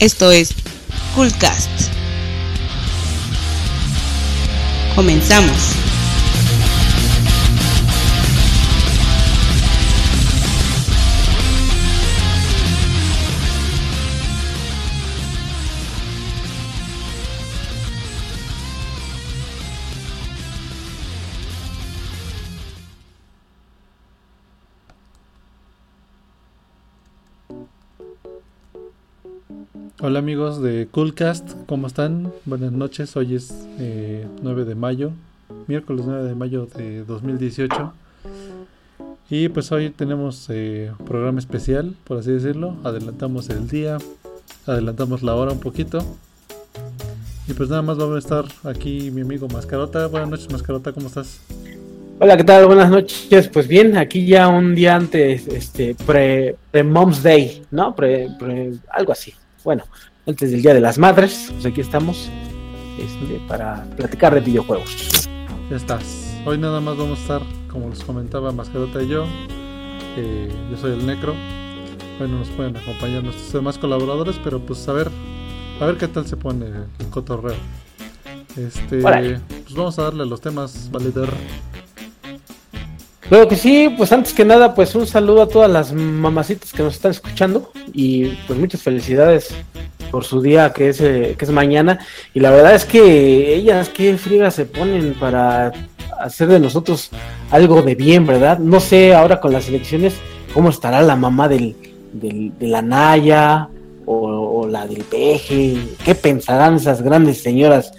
Esto es Coolcast. Comenzamos. Hola amigos de Coolcast, ¿cómo están? Buenas noches, hoy es 9 eh, de mayo, miércoles 9 de mayo de 2018. Y pues hoy tenemos eh, programa especial, por así decirlo. Adelantamos el día, adelantamos la hora un poquito. Y pues nada más vamos a estar aquí mi amigo Mascarota. Buenas noches Mascarota, ¿cómo estás? Hola, ¿qué tal? Buenas noches. Pues bien, aquí ya un día antes, este, pre, pre Mom's Day, ¿no? Pre, pre, algo así bueno, antes del Día de las Madres, pues aquí estamos este, para platicar de videojuegos. Ya estás. Hoy nada más vamos a estar, como les comentaba Mascarota y yo. yo soy el Necro. Bueno, nos pueden acompañar nuestros demás colaboradores, pero pues a ver, a ver qué tal se pone el cotorreo. Este, pues vamos a darle los temas, valedor. Creo que sí, pues antes que nada, pues un saludo a todas las mamacitas que nos están escuchando y pues muchas felicidades por su día que es, eh, que es mañana. Y la verdad es que ellas qué frigas se ponen para hacer de nosotros algo de bien, ¿verdad? No sé ahora con las elecciones cómo estará la mamá del, del de la Naya o, la del Peje, qué pensarán esas grandes señoras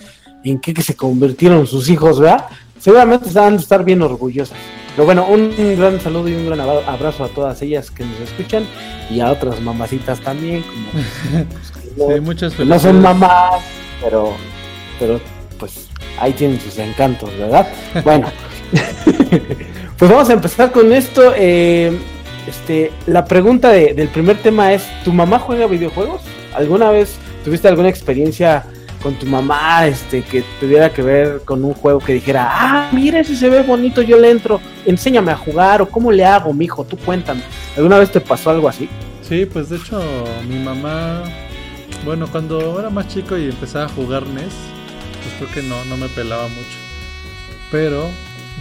en qué que se convirtieron sus hijos, ¿verdad? Seguramente van a estar bien orgullosas. Pero bueno, un gran saludo y un gran abrazo a todas ellas que nos escuchan y a otras mamacitas también, como pues, no, son mamás, pero, pero pues ahí tienen sus encantos, ¿verdad? Bueno, pues vamos a empezar con esto. Eh, este, la pregunta del primer tema es: ¿Tu mamá juega videojuegos? ¿Alguna vez tuviste alguna experiencia? Con tu mamá, este, que tuviera que ver con un juego que dijera, ah, mira, ese se ve bonito, yo le entro, enséñame a jugar, o cómo le hago, mijo, tú cuéntame. ¿Alguna vez te pasó algo así? Sí, pues de hecho, mi mamá, bueno, cuando era más chico y empezaba a jugar NES, pues creo que no, no me pelaba mucho. Pero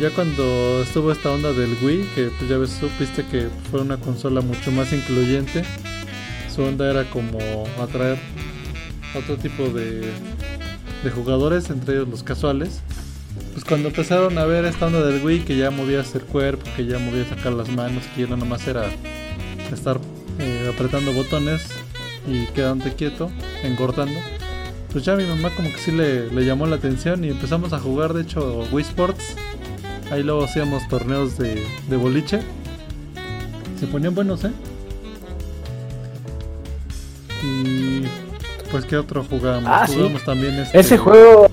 ya cuando estuvo esta onda del Wii, que pues ya ves, supiste que fue una consola mucho más incluyente, su onda era como atraer otro tipo de, de jugadores, entre ellos los casuales. Pues cuando empezaron a ver esta onda del Wii, que ya movías el cuerpo, que ya movías sacar las manos, que ya no nomás era estar eh, apretando botones y quedándote quieto, engordando. Pues ya mi mamá como que sí le, le, llamó la atención y empezamos a jugar, de hecho, Wii Sports. Ahí luego hacíamos torneos de, de boliche. Se ponían buenos, ¿eh? Y pues qué otro jugamos. Ah, jugamos también este, Ese juego.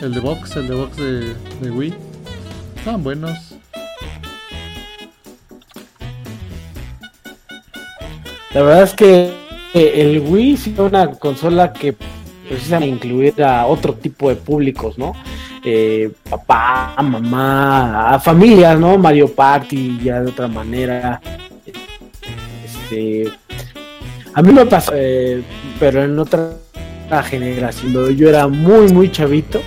El de box, el de box de, de Wii. Estaban buenos. La verdad es que el Wii es una consola que precisa incluir a otro tipo de públicos, ¿no? Eh, papá, mamá, a familias, ¿no? Mario Party, ya de otra manera. Este, a mí me pasó, eh, pero en otra generación, yo era muy, muy chavito.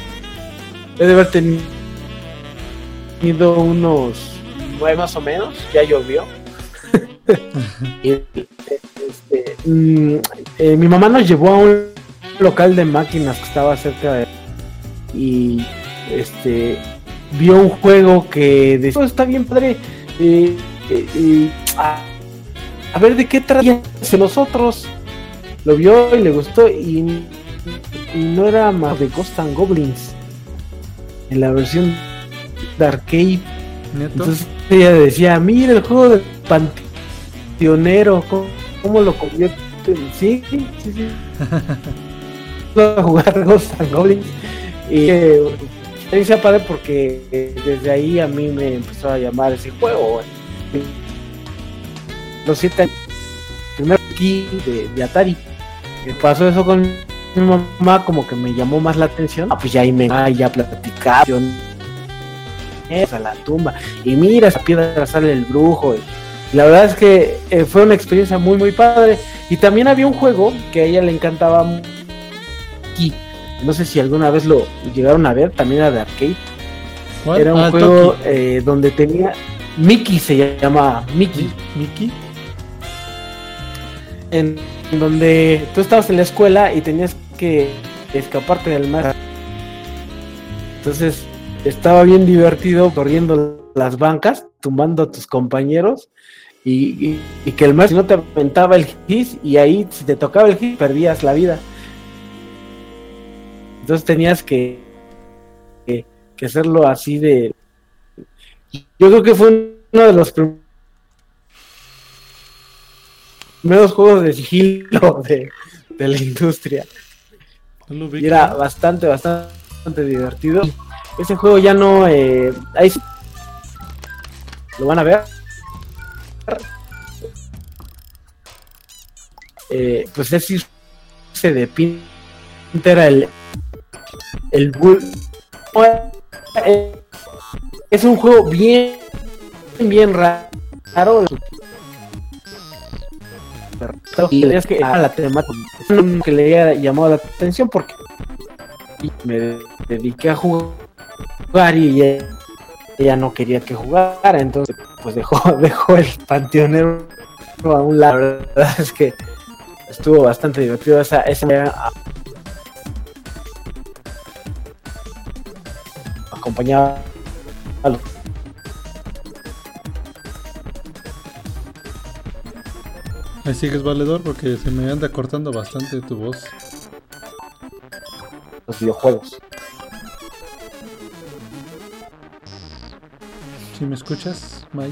He de haber tenido unos nueve más o menos, ya llovió. este, mm, eh, mi mamá nos llevó a un local de máquinas que estaba cerca de y este vio un juego que decía, oh, está bien padre eh, eh, a ver de qué traían los otros. Lo vio y le gustó y, no era más de Ghost and Goblins. En la versión de arcade. Entonces ella decía, mira el juego de Panteonero, ¿cómo, lo convierte? Sí, sí, sí. a jugar Ghost and Goblins. Y eh, experiencia padre porque desde ahí a mí me empezó a llamar ese juego los siete primer aquí de, Atari. Pasó eso con mi mamá, como que me llamó más la atención. Ah, pues ya ahí me ah, ya platicaba a la tumba. Y mira, esa piedra sale el brujo. Y la verdad es que eh, fue una experiencia muy, muy padre. Y también había un juego que a ella le encantaba y no sé si alguna vez lo llegaron a ver, también era de arcade. ¿Cuál? Era un Ah, juego eh, donde tenía Mickey se llama Mickey, Mickey. en donde tú estabas en la escuela y tenías que escaparte del mar. Entonces estaba bien divertido corriendo las bancas, tumbando a tus compañeros y, y- que el mar si no te aventaba el hit y ahí si te tocaba el hit perdías la vida. Entonces tenías que, que, que hacerlo así de... Yo creo que fue uno de los prim- primeros juegos de sigilo de, de la industria. No Y era bastante, bastante divertido. Ese juego ya no. Eh, ahí lo van a ver. Eh, pues es irse de pinta era el. El bull. Es un juego bien, bien raro. Y es que a la temática que le había llamado la atención porque me dediqué a jugar y ella, ella no quería que jugara, entonces pues dejó, dejó el panteonero a un lado. La verdad es que estuvo bastante divertido esa, esa acompañaba a los Ahí sigues valedor porque se me anda cortando bastante tu voz. los videojuegos. ¿Sí me escuchas, May?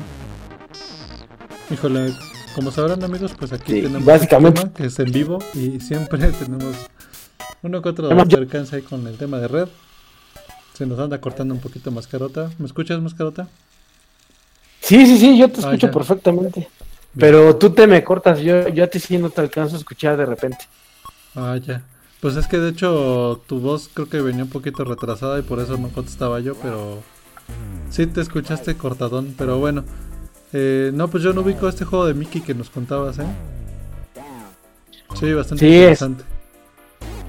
Híjole, como sabrán amigos, pues aquí Sí, tenemos básicamente- tema que es en vivo y siempre tenemos uno que otro percance ahí con el tema de red. Se nos anda cortando un poquito mascarota. ¿Me escuchas, mascarota? Sí, sí, sí, yo te Ah, escucho perfectamente. Pero tú te me cortas, yo, yo a ti sí no te alcanzo a escuchar de repente. Ah, ya. Pues es que de hecho tu voz creo que venía un poquito retrasada y por eso no contestaba yo, pero sí te escuchaste cortadón, pero bueno. Eh, no, pues yo no ubico este juego de Mickey que nos contabas, ¿eh? Sí, bastante Sí, es- interesante.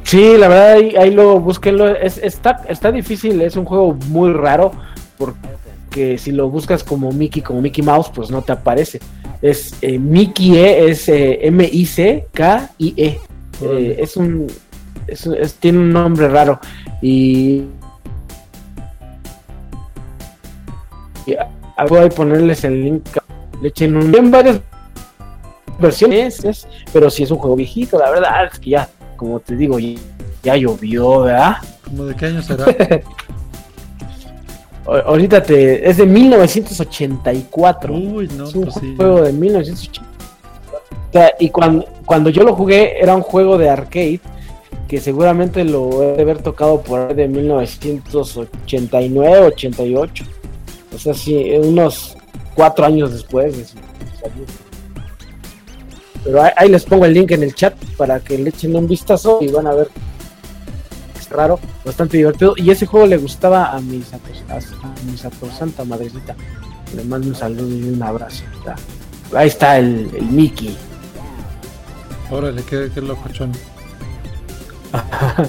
Sí, la verdad, ahí, ahí lo búsquenlo. Es, está, está difícil, es un juego muy raro, porque si lo buscas como Mickey, como Mickey Mouse, pues no te aparece. Es eh, Mickey E, es eh, M-I-C-K-I-E. Eh, es un. es un- es- tiene un nombre raro. Y. y voy a ponerles el link. Le echen un. En varias versiones, es- pero si es un juego viejito, la verdad es que ya, como te digo, ya, ya llovió, ¿verdad? ¿Cómo de qué año será? Ahorita te. Es de 1984. Uy, no, es un pues sí. juego de 1984. O sea, y cuando, cuando yo lo jugué, era un juego de arcade que seguramente lo he de haber tocado por ahí de 1989, 88. O sea, sí, unos cuatro años después de su salida. Pero ahí, ahí les pongo el link en el chat para que le echen un vistazo y van a ver. Raro, bastante divertido. Y ese juego le gustaba a mi, sacros- a, a sacrosanta madrecita. Le mando un saludo y un abrazo. Está- Ahí está el, el Mickey. Órale, qué, qué locochón.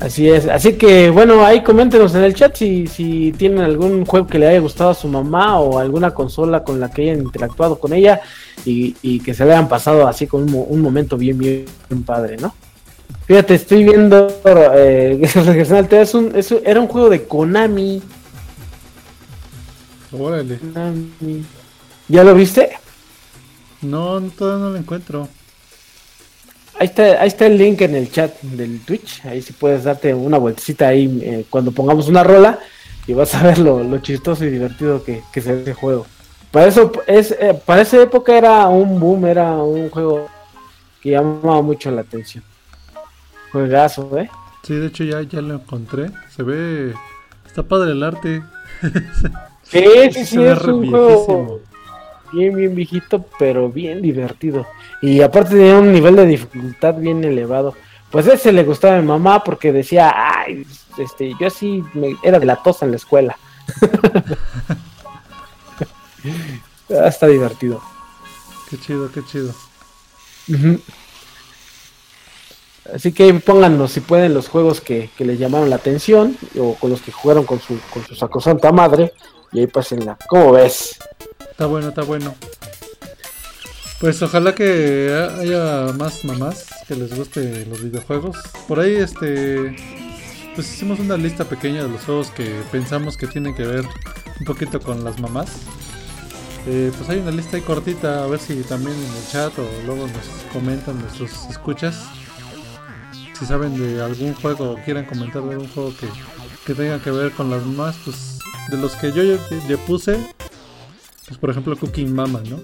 Así es, así que bueno, ahí coméntenos en el chat si, si tienen algún juego que le haya gustado a su mamá o alguna consola con la que hayan interactuado con ella y, y que se le hayan pasado así con un, mo- un momento bien, bien padre, ¿no? Fíjate, estoy viendo eh, es un- es un- era un juego de Konami. Órale. Konami. ¿Ya lo viste? No, todavía no lo encuentro. Ahí está, ahí está el link en el chat del Twitch. Ahí sí puedes darte una vueltecita ahí eh, cuando pongamos una rola y vas a ver lo, lo chistoso y divertido que, que se ve ese juego. Para eso es, eh, para esa época era un boom, era un juego que llamaba mucho la atención. Juegazo, ¿eh? Sí, de hecho ya, ya lo encontré. Se ve... Está padre el arte. Sí, sí, sí, es un juego bien, bien viejito, pero bien divertido. Y aparte de un nivel de dificultad bien elevado. Pues ese le gustaba a mi mamá porque decía, ay, este, yo así me- era de la tosa en la escuela. Ah, Está divertido. Qué chido, qué chido. Ujú. Así que pónganos si pueden los juegos que, que les llamaron la atención o con los que jugaron con su, con su sacrosanta madre y ahí pásenla. ¿Cómo ves? Está bueno, está bueno. Pues ojalá que haya más mamás que les guste los videojuegos. Por ahí, este, pues hicimos una lista pequeña de los juegos que pensamos que tienen que ver un poquito con las mamás. Eh, pues hay una lista ahí cortita, a ver si también en el chat o luego nos comentan nuestros escuchas. Si saben de algún juego o quieran comentar de algún juego que, que tenga que ver con las mamás, pues de los que yo ya puse, pues por ejemplo Cooking Mama, ¿no?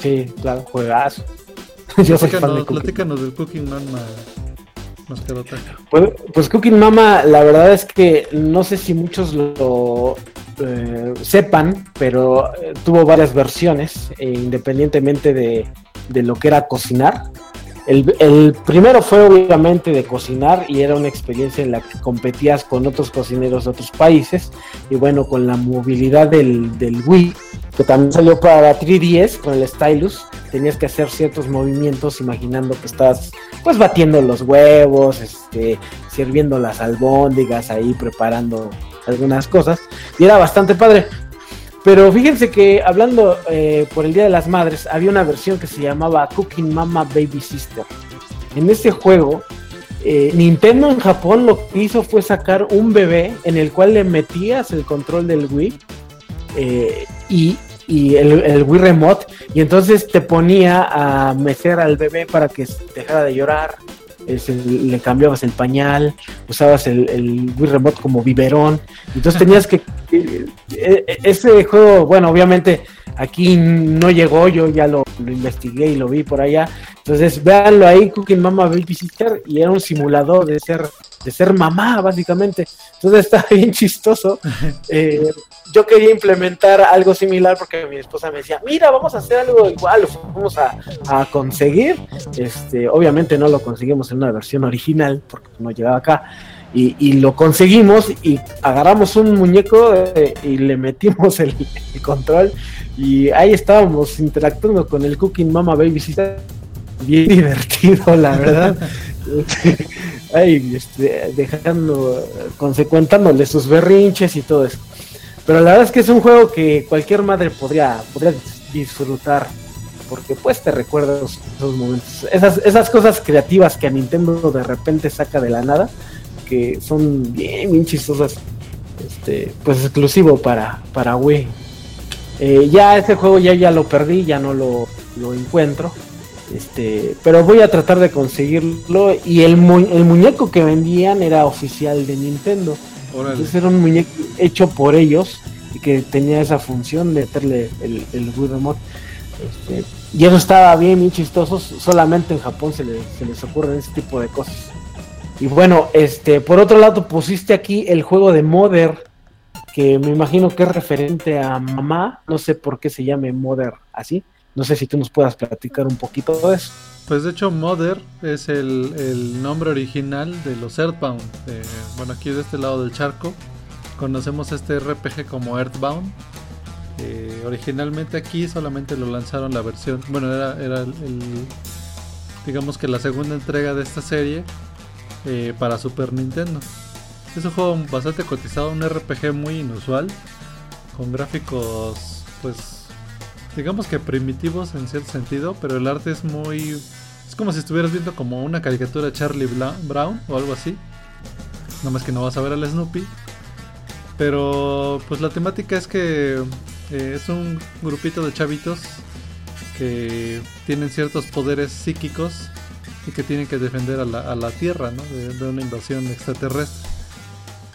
Sí, claro, juegazo. Yo soy fan de Platícanos, Cooking. platícanos del Cooking Mama. Pues, pues Cooking Mama, la verdad es que no sé si muchos lo eh, sepan, pero eh, tuvo varias versiones, eh, independientemente de, de lo que era cocinar. El, primero fue obviamente de cocinar y era una experiencia en la que competías con otros cocineros de otros países y bueno, con la movilidad del, del Wii, que también salió para 3DS con el Stylus, tenías que hacer ciertos movimientos imaginando que estás pues batiendo los huevos, este, sirviendo las albóndigas ahí, preparando algunas cosas y era bastante padre. Pero fíjense que hablando eh, por el Día de las Madres, había una versión que se llamaba Cooking Mama Baby Sister. En ese juego, eh, Nintendo en Japón lo que hizo fue sacar un bebé en el cual le metías el control del Wii eh, y, y el, el Wii Remote, y entonces te ponía a mecer al bebé para que dejara de llorar. Es el- le cambiabas el pañal, usabas el, el Wii Remote como biberón. Entonces tenías que. eh, eh, ese juego, bueno, obviamente aquí no llegó, yo ya lo, lo investigué y lo vi por allá. Entonces, véanlo ahí, Cooking Mama Baby Sister, y era un simulador de ser, de ser mamá, básicamente. Entonces está bien chistoso. Eh, yo quería implementar algo similar porque mi esposa me decía, mira, vamos a hacer algo igual, lo vamos a, a conseguir. Este, obviamente no lo conseguimos en una versión original porque no llegaba acá. Y, y lo conseguimos y agarramos un muñeco eh, y le metimos el, el control y ahí estábamos interactuando con el Cooking Mama Baby Sister. Bien divertido, la verdad. Ay, este, dejando, consecuentándole sus berrinches y todo eso. Pero la verdad es que es un juego que cualquier madre podría, podría disfrutar. Porque pues te recuerda esos, momentos. Esas, esas cosas creativas que a Nintendo de repente saca de la nada. Que son bien, chistosas. Este, pues exclusivo para, para Wii. Eh, ya ese juego ya, ya lo perdí, ya no lo, lo encuentro. Este, pero voy a tratar de conseguirlo. Y el, mu- el muñeco que vendían era oficial de Nintendo. Órale. Era un muñeco hecho por ellos y que tenía esa función de meterle el, el Wii Remote. Este, y eso estaba bien, bien chistoso. Solamente en Japón se, se les ocurren ese tipo de cosas. Y bueno, este, por otro lado pusiste aquí el juego de Mother, que me imagino que es referente a mamá. No sé por qué se llame Mother así. No sé si tú nos puedas platicar un poquito de eso. Pues de hecho Mother es el, el nombre original de los Earthbound. Bueno, aquí de este lado del charco conocemos este RPG como Earthbound. Eh, originalmente aquí solamente lo lanzaron la versión, bueno, era, era el, el- digamos que la segunda entrega de esta serie eh, para Super Nintendo. Es un juego bastante cotizado, un RPG muy inusual, con gráficos pues digamos que primitivos en cierto sentido, pero el arte es muy... Es como si estuvieras viendo como una caricatura de Charlie Brown o algo así. Nada más que no vas a ver al Snoopy. Pero pues la temática es que eh, es un grupito de chavitos que tienen ciertos poderes psíquicos y que tienen que defender a la, a la Tierra ¿no? de, una invasión extraterrestre.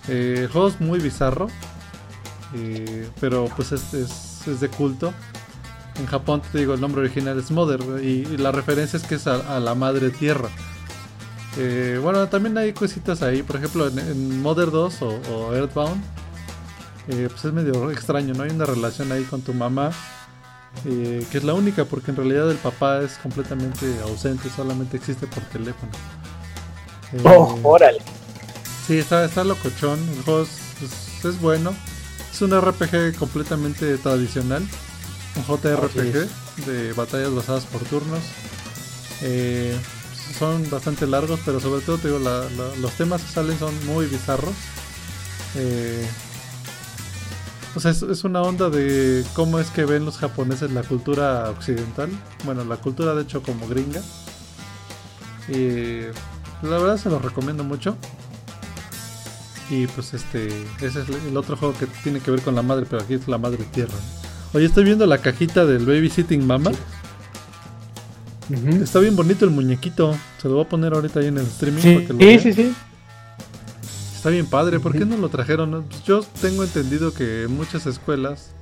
Eh, muy bizarro, eh, pero pues es, es- es de culto. En Japón, te digo, el nombre original es Mother y, y la referencia es que es a, a la madre tierra. Eh, bueno, también hay cositas ahí, por ejemplo, en, en Mother 2 o, o Earthbound, eh, pues es medio extraño, ¿no? Hay una relación ahí con tu mamá, eh, que es la única, porque en realidad el papá es completamente ausente, solamente existe por teléfono. Oh, órale. Sí, está, está locochón. El juego es, es- es bueno. Es un RPG completamente tradicional. Un JRPG de batallas basadas por turnos. Eh, son bastante largos, pero sobre todo te digo, la- la- los temas que salen son muy bizarros. Eh, o sea, es, es una onda de cómo es que ven los japoneses la cultura occidental. Bueno, la cultura de hecho como gringa. Y la verdad se los recomiendo mucho. Y pues este, ese es el otro juego que tiene que ver con la madre, pero aquí es la madre tierra. Oye, estoy viendo la cajita del Babysitting Mama. Está bien bonito el muñequito. Se lo voy a poner ahorita ahí en el streaming. Sí, para que lo sí, sí, sí. Está bien padre. ¿Por qué no lo trajeron? Pues yo tengo entendido que en muchas escuelas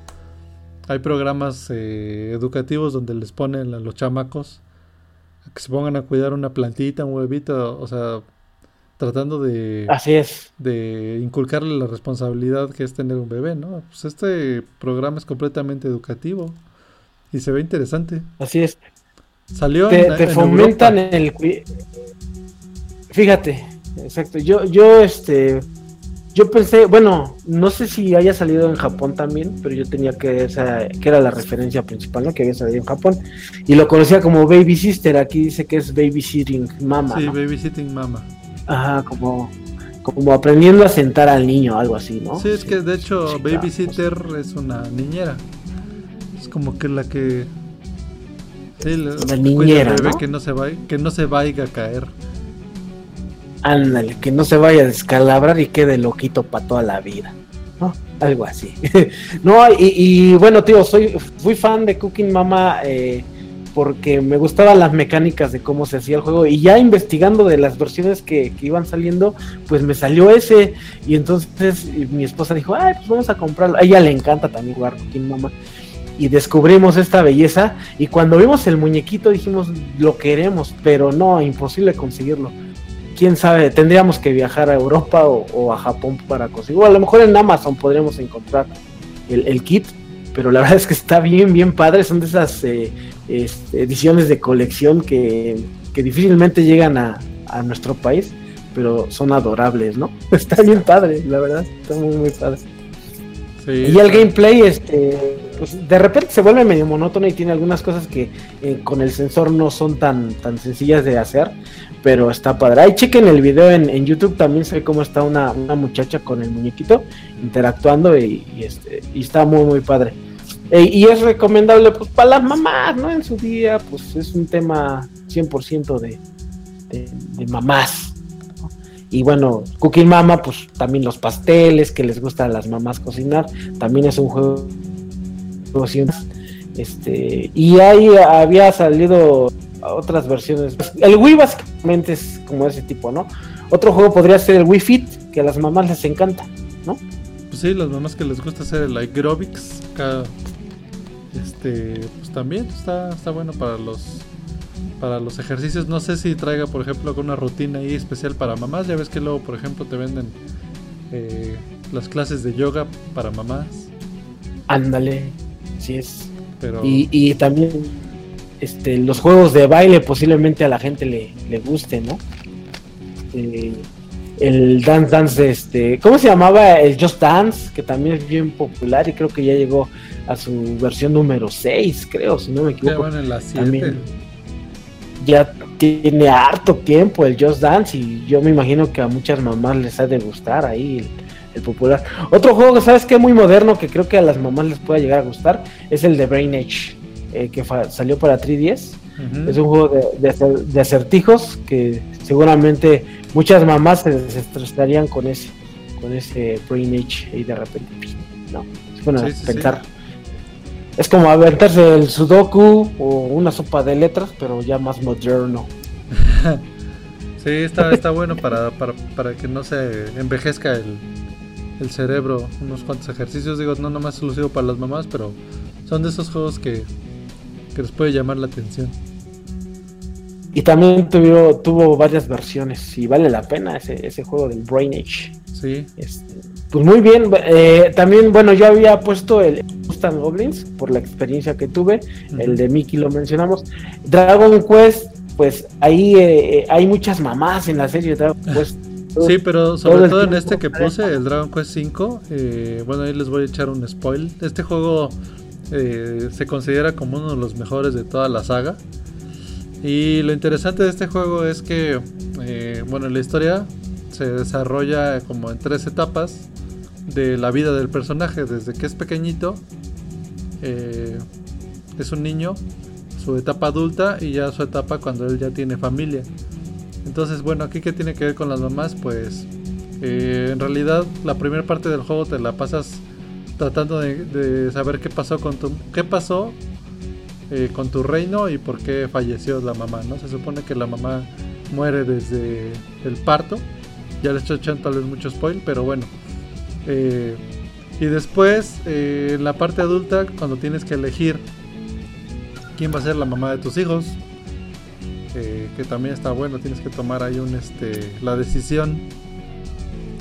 hay programas eh, educativos donde les ponen a los chamacos a que se pongan a cuidar una plantita, un huevito. O sea, tratando de, Así es. de inculcarle la responsabilidad que es tener un bebé, ¿no? Pues este programa es completamente educativo y se ve interesante. Así es. Salió te, en, te en fomentan Europa. el fíjate exacto yo yo este yo pensé bueno no sé si haya salido en Japón también pero yo tenía que esa que era la referencia principal no que había salido en Japón y lo conocía como baby sister aquí dice que es babysitting mama Sí, ¿no? Babysitting Mama. Ajá como como aprendiendo a sentar al niño algo así no Sí, es que de hecho Sí, claro. Babysitter es una niñera. Es como que la que... Sí, la, niñera, bebé ¿no? que no se vaya, que no se vaya a caer. Ándale, que no se vaya a descalabrar y quede loquito para toda la vida. ¿no? Algo así. no, y, y bueno, tío, soy fui fan de Cooking Mama eh, porque me gustaban las mecánicas de cómo se hacía el juego. Y ya investigando de las versiones que, que iban saliendo, pues me salió ese. Y entonces y mi esposa dijo, ay, pues vamos a comprarlo. A ella le encanta también jugar Cooking Mama. Y descubrimos esta belleza. Y cuando vimos el muñequito dijimos, lo queremos, pero no, imposible conseguirlo quién sabe, tendríamos que viajar a Europa o, o a Japón para conseguirlo. O a lo mejor en Amazon podríamos encontrar el, el kit, pero la verdad es que está bien, bien padre. Son de esas eh, ediciones de colección que, que difícilmente llegan a, a nuestro país, pero son adorables, ¿no? Está bien padre, la verdad, está muy, muy padre. Sí, Y el gameplay, este, pues, de repente se vuelve medio monótono y tiene algunas cosas que eh, con el sensor no son tan, tan sencillas de hacer, pero está padre. Ahí chequen el video en, en YouTube, también ve cómo está una, una muchacha con el muñequito interactuando y, y, este, y está muy, muy padre. E- y es recomendable pues para las mamás, ¿no? En su día, pues es un tema 100% de, de, de mamás. ¿no? Y bueno, Cooking Mama, pues también los pasteles que les gusta a las mamás cocinar, también es un juego este y ahí había salido otras versiones. El Wii básicamente es como ese tipo, ¿no? Otro juego podría ser el Wii Fit, que a las mamás les encanta, ¿no? Pues sí, las mamás que les gusta hacer el aerobics, acá, este, pues también está, está bueno para los para los ejercicios. No sé si traiga, por ejemplo, alguna rutina ahí especial para mamás. Ya ves que luego, por ejemplo, te venden eh, las clases de yoga para mamás. Ándale, sí es. Pero Y, y también este, los juegos de baile posiblemente a la gente le, le guste, ¿no? Eh, el Dance Dance, este, ¿cómo se llamaba? El Just Dance, que también es bien popular y creo que ya llegó a su versión número 6, creo, si no me ya equivoco. van en las 7. También ya tiene harto tiempo el Just Dance y yo me imagino que a muchas mamás les ha de gustar ahí el, el popular. Otro juego que sabes que es muy moderno que creo que a las mamás les pueda llegar a gustar es el de Brain Age eh, que fa- salió para 3DS. Es un juego de, de acer- de acertijos que seguramente muchas mamás se desestresarían con ese con ese Brain Age y de repente no, es bueno Sí, sí, pensar. Es como aventarse el Sudoku o una sopa de letras, pero ya más moderno. Sí, está, está bueno para, para, para que no se envejezca el, el cerebro. Unos cuantos ejercicios, digo, no nomás exclusivo para las mamás, pero son de esos juegos que, que les puede llamar la atención. Y también tuvo, tuvo varias versiones y vale la pena ese, ese juego del Brain Age. Sí, Este, pues muy bien, eh, también, bueno, yo había puesto el Ghosts Goblins por la experiencia que tuve, el de Mickey lo mencionamos. Dragon Quest, pues ahí eh, hay muchas mamás en la serie de Dragon Quest. Sí, pero sobre todo en este que puse, el Dragon Quest V, eh, bueno, ahí les voy a echar un spoil. Este juego eh, se considera como uno de los mejores de toda la saga. Y lo interesante de este juego es que, eh, bueno, la historia se desarrolla como en tres etapas de la vida del personaje, desde que es pequeñito, eh, es un niño, su etapa adulta y ya su etapa cuando él ya tiene familia. Entonces, bueno, aquí qué tiene que ver con las mamás, pues eh, en realidad la primera parte del juego te la pasas tratando de, de saber qué pasó con tu, qué pasó eh, con tu reino y por qué falleció la mamá, ¿no? Se supone que la mamá muere desde el parto. Ya les estoy echando tal vez mucho spoil, pero bueno. Eh, y después, eh, en la parte adulta, cuando tienes que elegir quién va a ser la mamá de tus hijos, que también está bueno, tienes que tomar ahí un este la decisión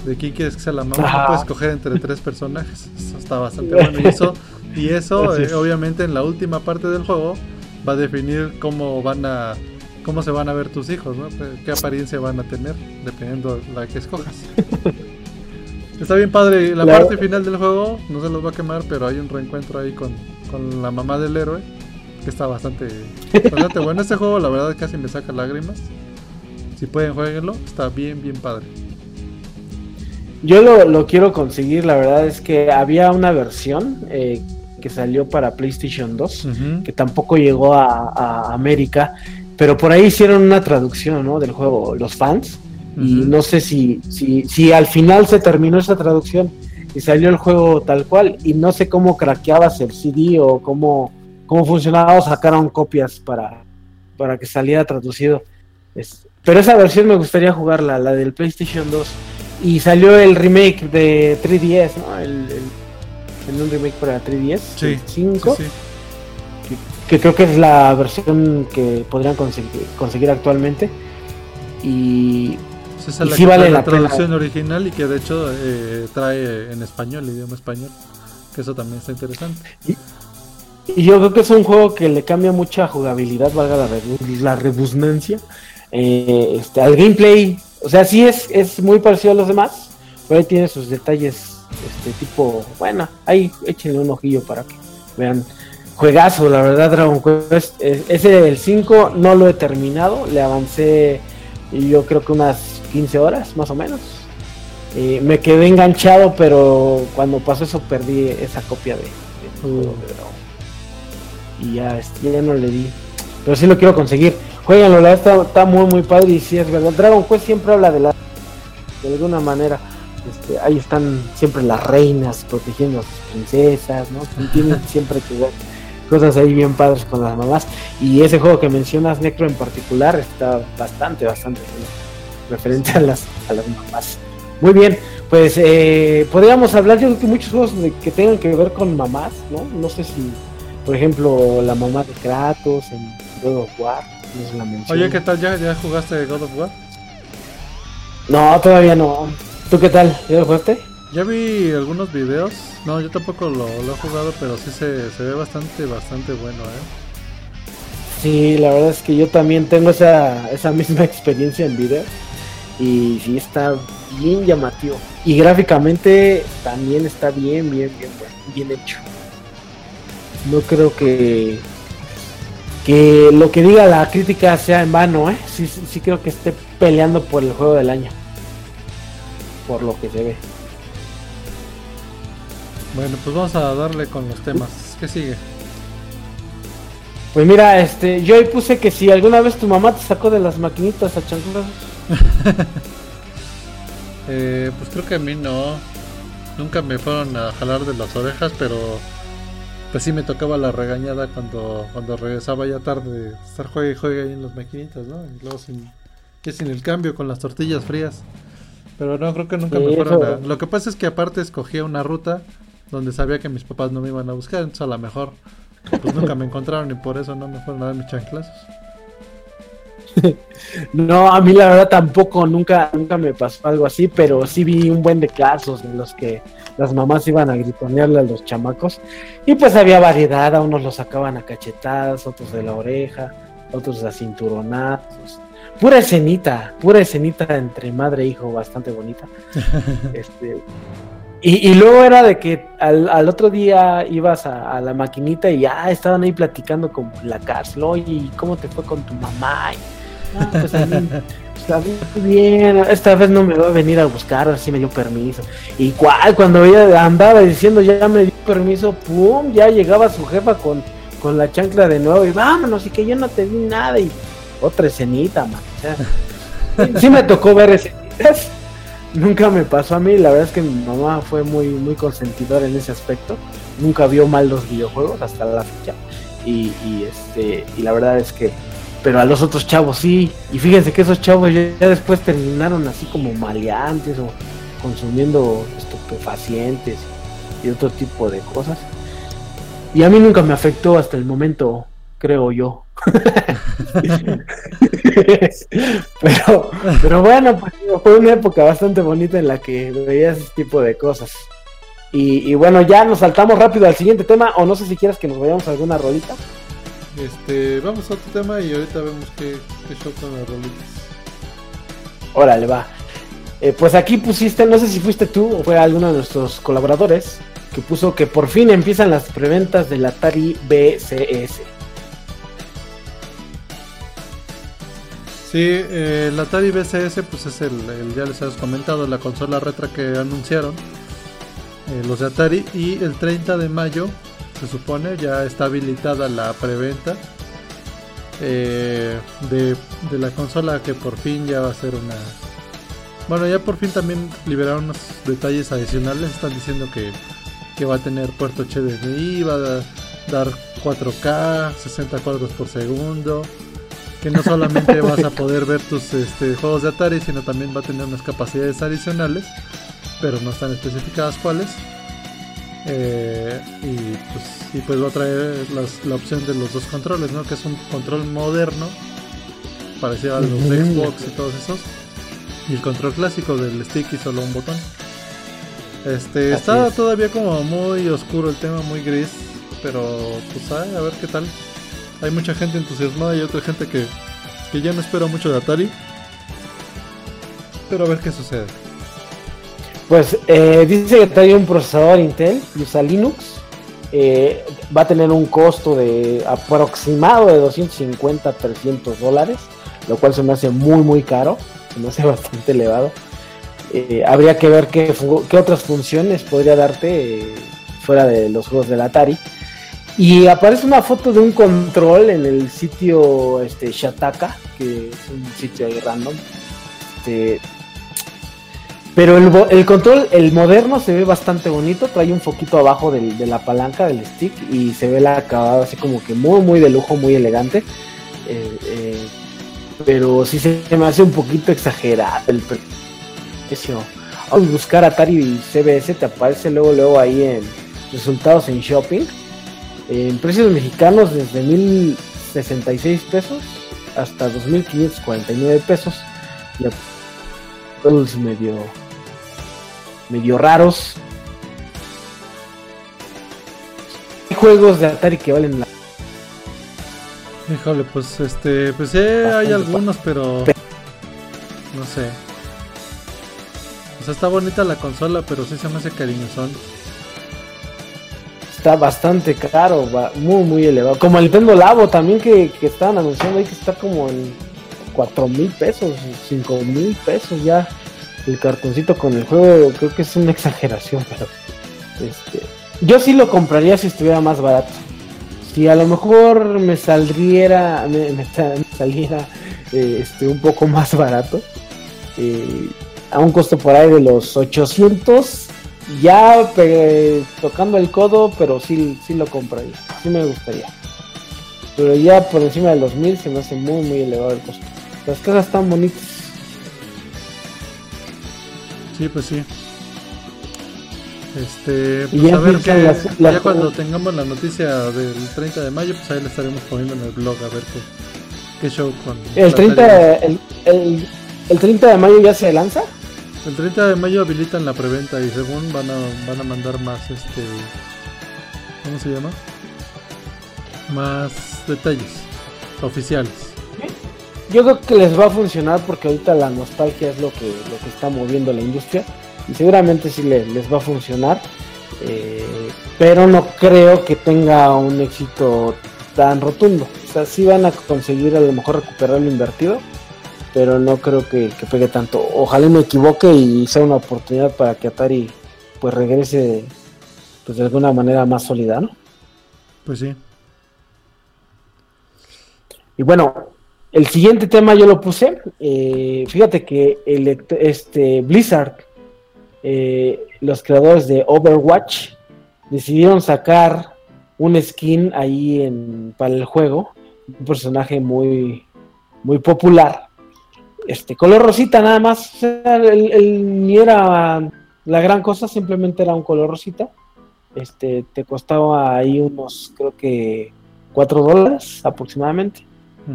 de quién quieres que sea la mamá. No puedes escoger entre tres personajes. Eso está bastante bueno. Y eso y eso, eh, obviamente, en la última parte del juego va a definir cómo van a cómo se van a ver tus hijos, ¿no? qué apariencia van a tener, dependiendo de la que escojas. Está bien padre. La parte final del juego, no se los va a quemar, pero hay un reencuentro ahí con, con la mamá del héroe, que está bastante, bastante bueno. Este juego, la verdad, casi me saca lágrimas. Si pueden, jueguenlo. Está bien, bien padre. Yo lo, lo quiero conseguir, la verdad es que había una versión eh, que salió para PlayStation 2, que tampoco llegó a, América, pero por ahí hicieron una traducción ¿no? del juego, los fans, y no sé si, si, si al final se terminó esa traducción y salió el juego tal cual, y no sé cómo craqueabas el CD o cómo, cómo funcionaba o sacaron copias para, para que saliera traducido. pero esa versión me gustaría jugarla, la del PlayStation 2. Y salió el remake de 3DS, ¿no? el en un remake para 3DS, 5, que, creo que es la versión que podrían conseguir, actualmente. Y, esa es la, vale la, traducción original y que de hecho eh, trae en español, idioma español, que eso también está interesante. Y, yo creo que es un juego que le cambia mucha jugabilidad, valga la, la redundancia, eh, este, al gameplay. O sea, sí es, es muy parecido a los demás, pero ahí tiene sus detalles este tipo, bueno, ahí échenle un ojillo para que vean. Juegazo, la verdad, Dragon Quest. Ese del 5 no lo he terminado, le avancé yo creo que unas 15 horas más o menos. me quedé enganchado, pero cuando pasó eso perdí esa copia de, de, Y ya, este, ya no le di. Pero sí lo quiero conseguir. Jueganlo, la verdad está, muy muy padre y sí es verdad. Dragon Quest siempre habla de la de alguna manera. Este, ahí están siempre las reinas protegiendo a sus princesas, ¿no? Tienen siempre que ver cosas ahí bien padres con las mamás. Y ese juego que mencionas, Necro en particular, está bastante, bastante referente a las, a las mamás. Muy bien, pues eh, podríamos hablar, yo creo que muchos juegos que tengan que ver con mamás, ¿no? No sé si, por ejemplo, la mamá de Kratos en God of War, no la Oye, ¿qué tal? ¿Ya, ¿Ya jugaste God of War? No, todavía no. ¿Tú qué tal? ¿Ya lo jugaste? Ya vi algunos videos. No, yo tampoco lo, he jugado, pero sí se, ve bastante, bastante bueno, ¿eh? Sí, la verdad es que yo también tengo esa, esa misma experiencia en video. Y sí está bien llamativo. Y gráficamente también está bien, bien, bien, bien hecho. No creo que que lo que diga la crítica sea en vano, ¿eh? Sí, sí, sí creo que esté peleando por el juego del año por lo que se ve. Bueno, pues vamos a darle con los temas. ¿Qué sigue? Pues mira, este, yo ahí puse que si alguna vez tu mamá te sacó de las maquinitas a chanclas. eh, pues creo que a mí no. Nunca me fueron a jalar de las orejas, pero pues sí me tocaba la regañada cuando, cuando regresaba ya tarde de estar juegue y juegue ahí en las maquinitas, ¿no? Y luego sin, que sin el cambio con las tortillas frías. Pero no, creo que nunca me fueron a... Lo que pasa es que aparte escogía una ruta donde sabía que mis papás no me iban a buscar, entonces a lo mejor pues nunca me encontraron y por eso no me fueron a dar mis chanclazos. no, a mí la verdad tampoco, nunca, nunca me pasó algo así, pero sí vi un buen de casos en los que las mamás iban a gritonearle a los chamacos y pues había variedad, a unos los sacaban a cachetadas, otros de la oreja, otros a cinturonazos pura escenita, pura escenita entre madre e hijo, bastante bonita. este, Y, y luego era de que al, al otro día ibas a, a la maquinita y ya estaban ahí platicando con la cárcel. Oye, ¿y ¿cómo te fue con tu mamá? Y, "No, pues a mí, pues a mí bien, esta vez no me va a venir a buscar, así me dio permiso. Y cual, cuando ella andaba diciendo ya me dio permiso, pum, ya llegaba su jefa con, con la chancla de nuevo y vámonos, y que yo no te di nada. Y otra escenita, man. O sea, sí me tocó ver escenitas. Nunca me pasó a mí, la verdad es que mi mamá fue muy, muy consentidora en ese aspecto. Nunca vio mal los videojuegos hasta la fecha. Y, y, este, y la verdad es que, pero a los otros chavos sí. Y fíjense que esos chavos ya, ya después terminaron así como maleantes o consumiendo estupefacientes y otro tipo de cosas. Y a mí nunca me afectó hasta el momento, creo yo. pero, pero bueno, pues, fue una época bastante bonita en la que veía ese tipo de cosas. Y, y, bueno, ya nos saltamos rápido al siguiente tema, o no sé si quieres que nos vayamos a alguna rolita. Este, vamos a otro tema y ahorita vemos qué, qué show con las rolitas. Órale, va. Eh, pues aquí pusiste, no sé si fuiste tú o fue alguno de nuestros colaboradores, que puso que por fin empiezan las preventas del Atari BCS. Sí, eh, el Atari BCS pues es el, ya les habíamos comentado, la consola retro que anunciaron eh, los de Atari y el 30 de mayo se supone ya está habilitada la preventa eh, de, de, la consola que por fin ya va a ser una... Bueno, ya por fin también liberaron unos detalles adicionales, están diciendo que, que va a tener puerto HDMI, va a dar 4K, 60 cuadros por segundo que no solamente vas a poder ver tus este, juegos de Atari, sino también va a tener unas capacidades adicionales, pero no están especificadas cuáles. Eh, y, pues, y, pues, va a traer las, la opción de los dos controles, ¿no? Que es un control moderno, parecido a los -huh. Xbox y todos esos. Y el control clásico del stick y solo un botón. Este, Así está es. todavía como muy oscuro el tema, muy gris, pero pues a ver qué tal. Hay mucha gente entusiasmada y otra gente que, que ya no espera mucho de Atari. Pero a ver qué sucede. Pues eh, dice que trae un procesador Intel, usa Linux. Eh, va a tener un costo de aproximado de 250 300 dólares, lo cual se me hace muy muy caro, se me hace bastante elevado. Eh, habría que ver qué, qué, otras funciones podría darte fuera de los juegos del Atari. Y aparece una foto de un control en el sitio este, Shataka, que es un sitio ahí random. Este, pero el, control, el moderno, se ve bastante bonito. Trae un foquito abajo de la palanca del stick y se ve el acabado así como que muy, muy de lujo, muy elegante. Eh, eh, pero sí se me hace un poquito exagerado el precio. Buscar Atari CBS, te aparece luego, luego ahí en resultados en shopping en precios mexicanos desde 1066 pesos hasta 2549 pesos. Y todos medio medio raros. Hay juegos de Atari que valen la híjole pues este pues sí hay algunos pero no sé. O sea está bonita la consola pero sí se me hace cariñosón está bastante caro, va muy muy elevado. Como el Nintendo Labo también que, que estaban anunciando ahí que está como en 4 mil pesos, 5 mil pesos ya. El cartoncito con el juego creo que es una exageración, pero este, yo sí lo compraría si estuviera más barato. Si a lo mejor me saldría, me, me, me saliera eh, este, un poco más barato, eh, a un costo por ahí de los 800 ya tocando el codo, pero sí, sí lo compraría, sí me gustaría. Pero ya por encima de los mil se me hace muy, muy elevado el costo. Las casas están bonitas. Sí, pues sí. Este, pues ya a ver que las, las ya cuando tengamos la noticia del 30 de mayo, pues ahí le estaremos poniendo en el blog a ver qué, qué show con. El 30, el, el, el 30 de mayo ya se lanza. El 30 de mayo habilitan la preventa y según van a, van a mandar más este ¿cómo se llama? Más detalles oficiales. Yo creo que les va a funcionar porque ahorita la nostalgia es lo que, lo que está moviendo la industria. y seguramente sí le- les va a funcionar. eh, pero no creo que tenga un éxito tan rotundo. O sea, sí van a conseguir a lo mejor recuperar lo invertido, pero no creo que, que pegue tanto. Ojalá me equivoque y sea una oportunidad para que Atari pues regrese pues de alguna manera más sólida, ¿no? Pues sí. Y bueno, el siguiente tema yo lo puse. eh, fíjate que el, este Blizzard, eh, los creadores de Overwatch, decidieron sacar un skin ahí en, para el juego. Un personaje muy, muy popular. Este, color rosita nada más. O sea, el, el- ni era la gran cosa, simplemente era un color rosita. Este, te costaba ahí unos, creo que 4 dólares aproximadamente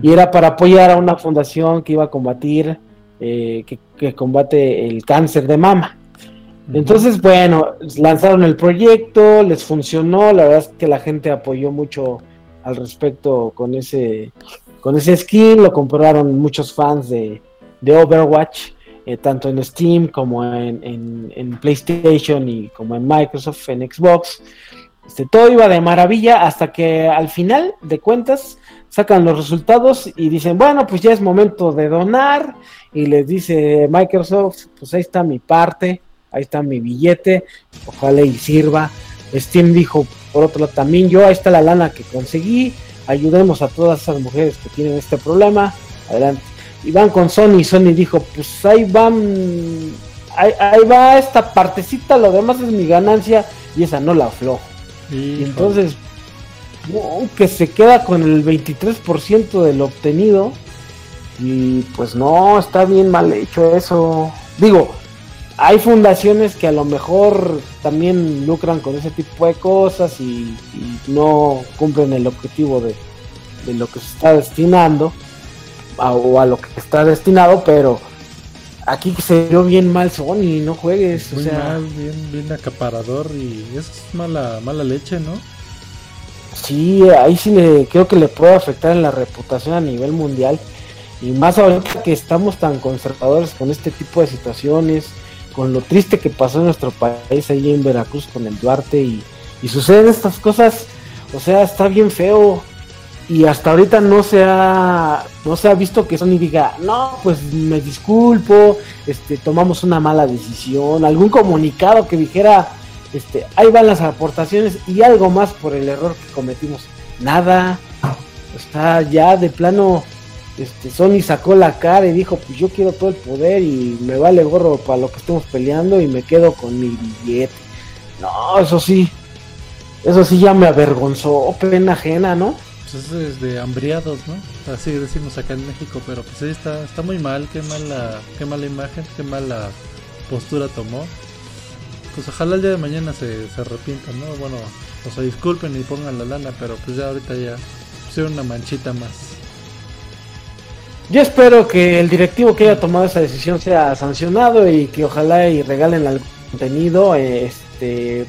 y era para apoyar a una fundación que iba a combatir, eh, que, que combate el cáncer de mama. Entonces, bueno, lanzaron el proyecto, les funcionó, la verdad es que la gente apoyó mucho al respecto con ese, con ese skin, lo compraron muchos fans de, de Overwatch, eh, tanto en Steam como en, en- en PlayStation y como en Microsoft, en Xbox. Este, todo iba de maravilla hasta que al final de cuentas sacan los resultados y dicen, bueno, pues ya es momento de donar. Y les dice Microsoft, pues ahí está mi parte, ahí está mi billete, ojalá y sirva. Steam dijo, por otro lado, también yo, ahí está la lana que conseguí, ayudemos a todas esas mujeres que tienen este problema, adelante. Y van con Sony, Sony dijo, pues ahí van, ahí, ahí va esta partecita, lo demás es mi ganancia y esa no la aflojo. Y entonces, no, que se queda con el 23% de lo obtenido. Y pues no, está bien mal hecho eso. Digo, hay fundaciones que a lo mejor también lucran con ese tipo de cosas y, y no cumplen el objetivo de, de lo que se está destinando a- o a lo que está destinado, pero aquí se vio bien mal Sony, no juegues. O sea, mal, bien, bien acaparador y eso es mala, mala leche, ¿no? Sí, ahí sí le creo que le puede afectar en la reputación a nivel mundial y más ahorita que estamos tan conservadores con este tipo de situaciones, con lo triste que pasó en nuestro país ahí en Veracruz con el Duarte y, y suceden estas cosas, o sea, está bien feo y hasta ahorita no se ha no se ha visto que Sony diga, "No, pues me disculpo, este tomamos una mala decisión", algún comunicado que dijera este, ahí van las aportaciones y algo más por el error que cometimos. Nada. Está ya de plano. Este, Sony sacó la cara y dijo, pues yo quiero todo el poder y me vale gorro para lo que estemos peleando y me quedo con mi billete. No, eso sí. Eso sí ya me avergonzó, pena ajena, ¿no? Pues eso es de hambriados, ¿no? Así decimos acá en México, pero pues sí, está, está muy mal, qué mala, qué mala imagen, qué mala postura tomó. Pues ojalá el día de mañana se, se arrepientan, ¿no? Bueno, o se disculpen y pongan la lana, pero pues ya ahorita ya pusieron una manchita más. Yo espero que el directivo que haya tomado esa decisión sea sancionado y que ojalá y regalen algún contenido este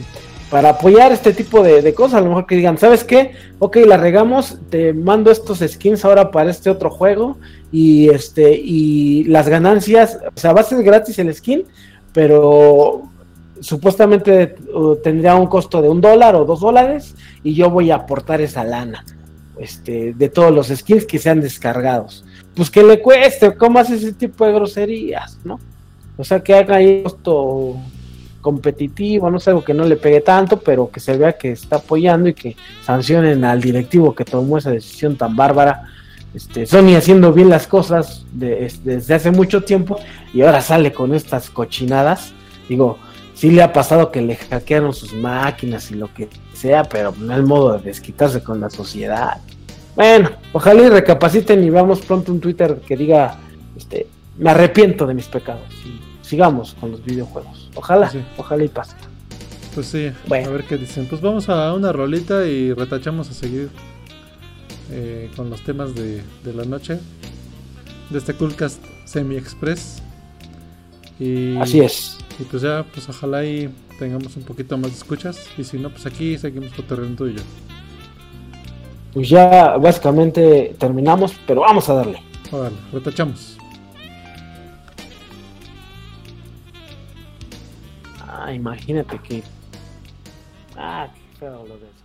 para apoyar este tipo de, de cosas. A lo mejor que digan, ¿sabes qué? Ok, la regamos, te mando estos skins ahora para este otro juego y este y las ganancias, o sea, va a ser gratis el skin, pero supuestamente uh, tendría un costo de un dólar o dos dólares y yo voy a aportar esa lana este, de todos los skins que sean descargados pues que le cueste, ¿cómo hace ese tipo de groserías, no? O sea, que haga ahí esto competitivo, no sé, algo que no le pegue tanto, pero que se vea que está apoyando y que sancionen al directivo que tomó esa decisión tan bárbara. Este, Sony haciendo bien las cosas de- es- desde hace mucho tiempo y ahora sale con estas cochinadas. Digo, sí le ha pasado que le hackearon sus máquinas y lo que sea, pero no es modo de desquitarse con la sociedad. Bueno, ojalá y recapaciten y veamos pronto un Twitter que diga, este, me arrepiento de mis pecados sigamos con los videojuegos. Ojalá, Sí. ojalá y pase. Pues sí, Bueno. a ver qué dicen. Pues vamos a una rolita y retachamos a seguir eh, con los temas de, de la noche. De este Coolcast Semi Express. Y, Así es. Y pues ya, pues ojalá y tengamos un poquito más de escuchas. Y si no, pues aquí seguimos cotorreando tú y yo. Pues ya básicamente terminamos, pero vamos a darle. Órale, retachamos. Imagínate que. Ah, lo.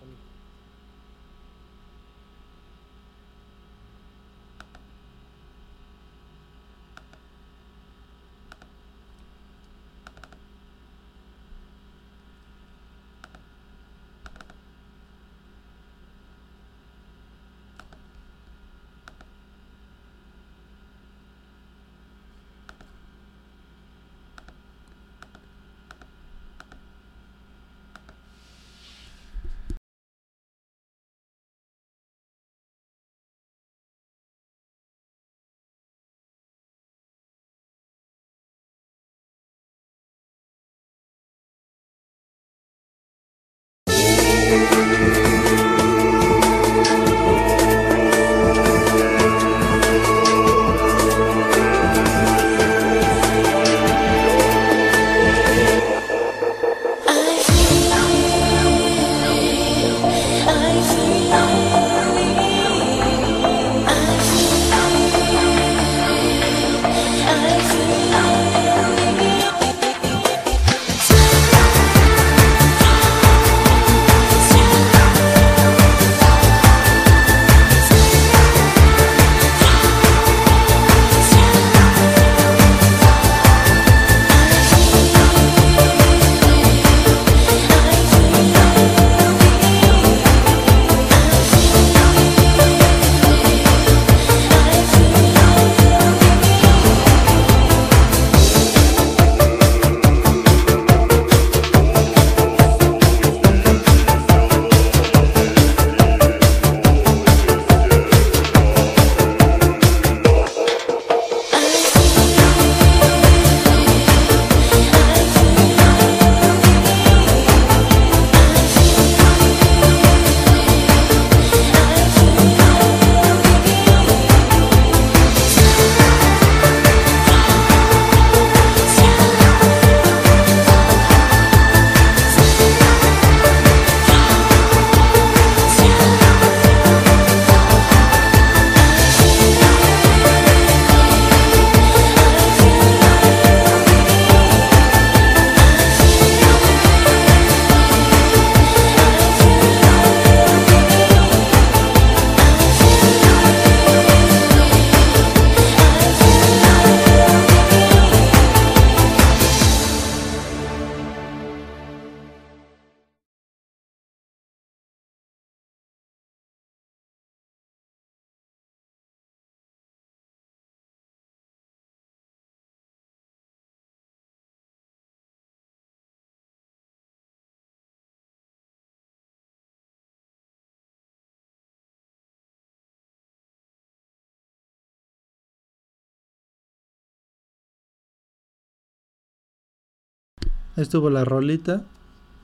Estuvo la rolita.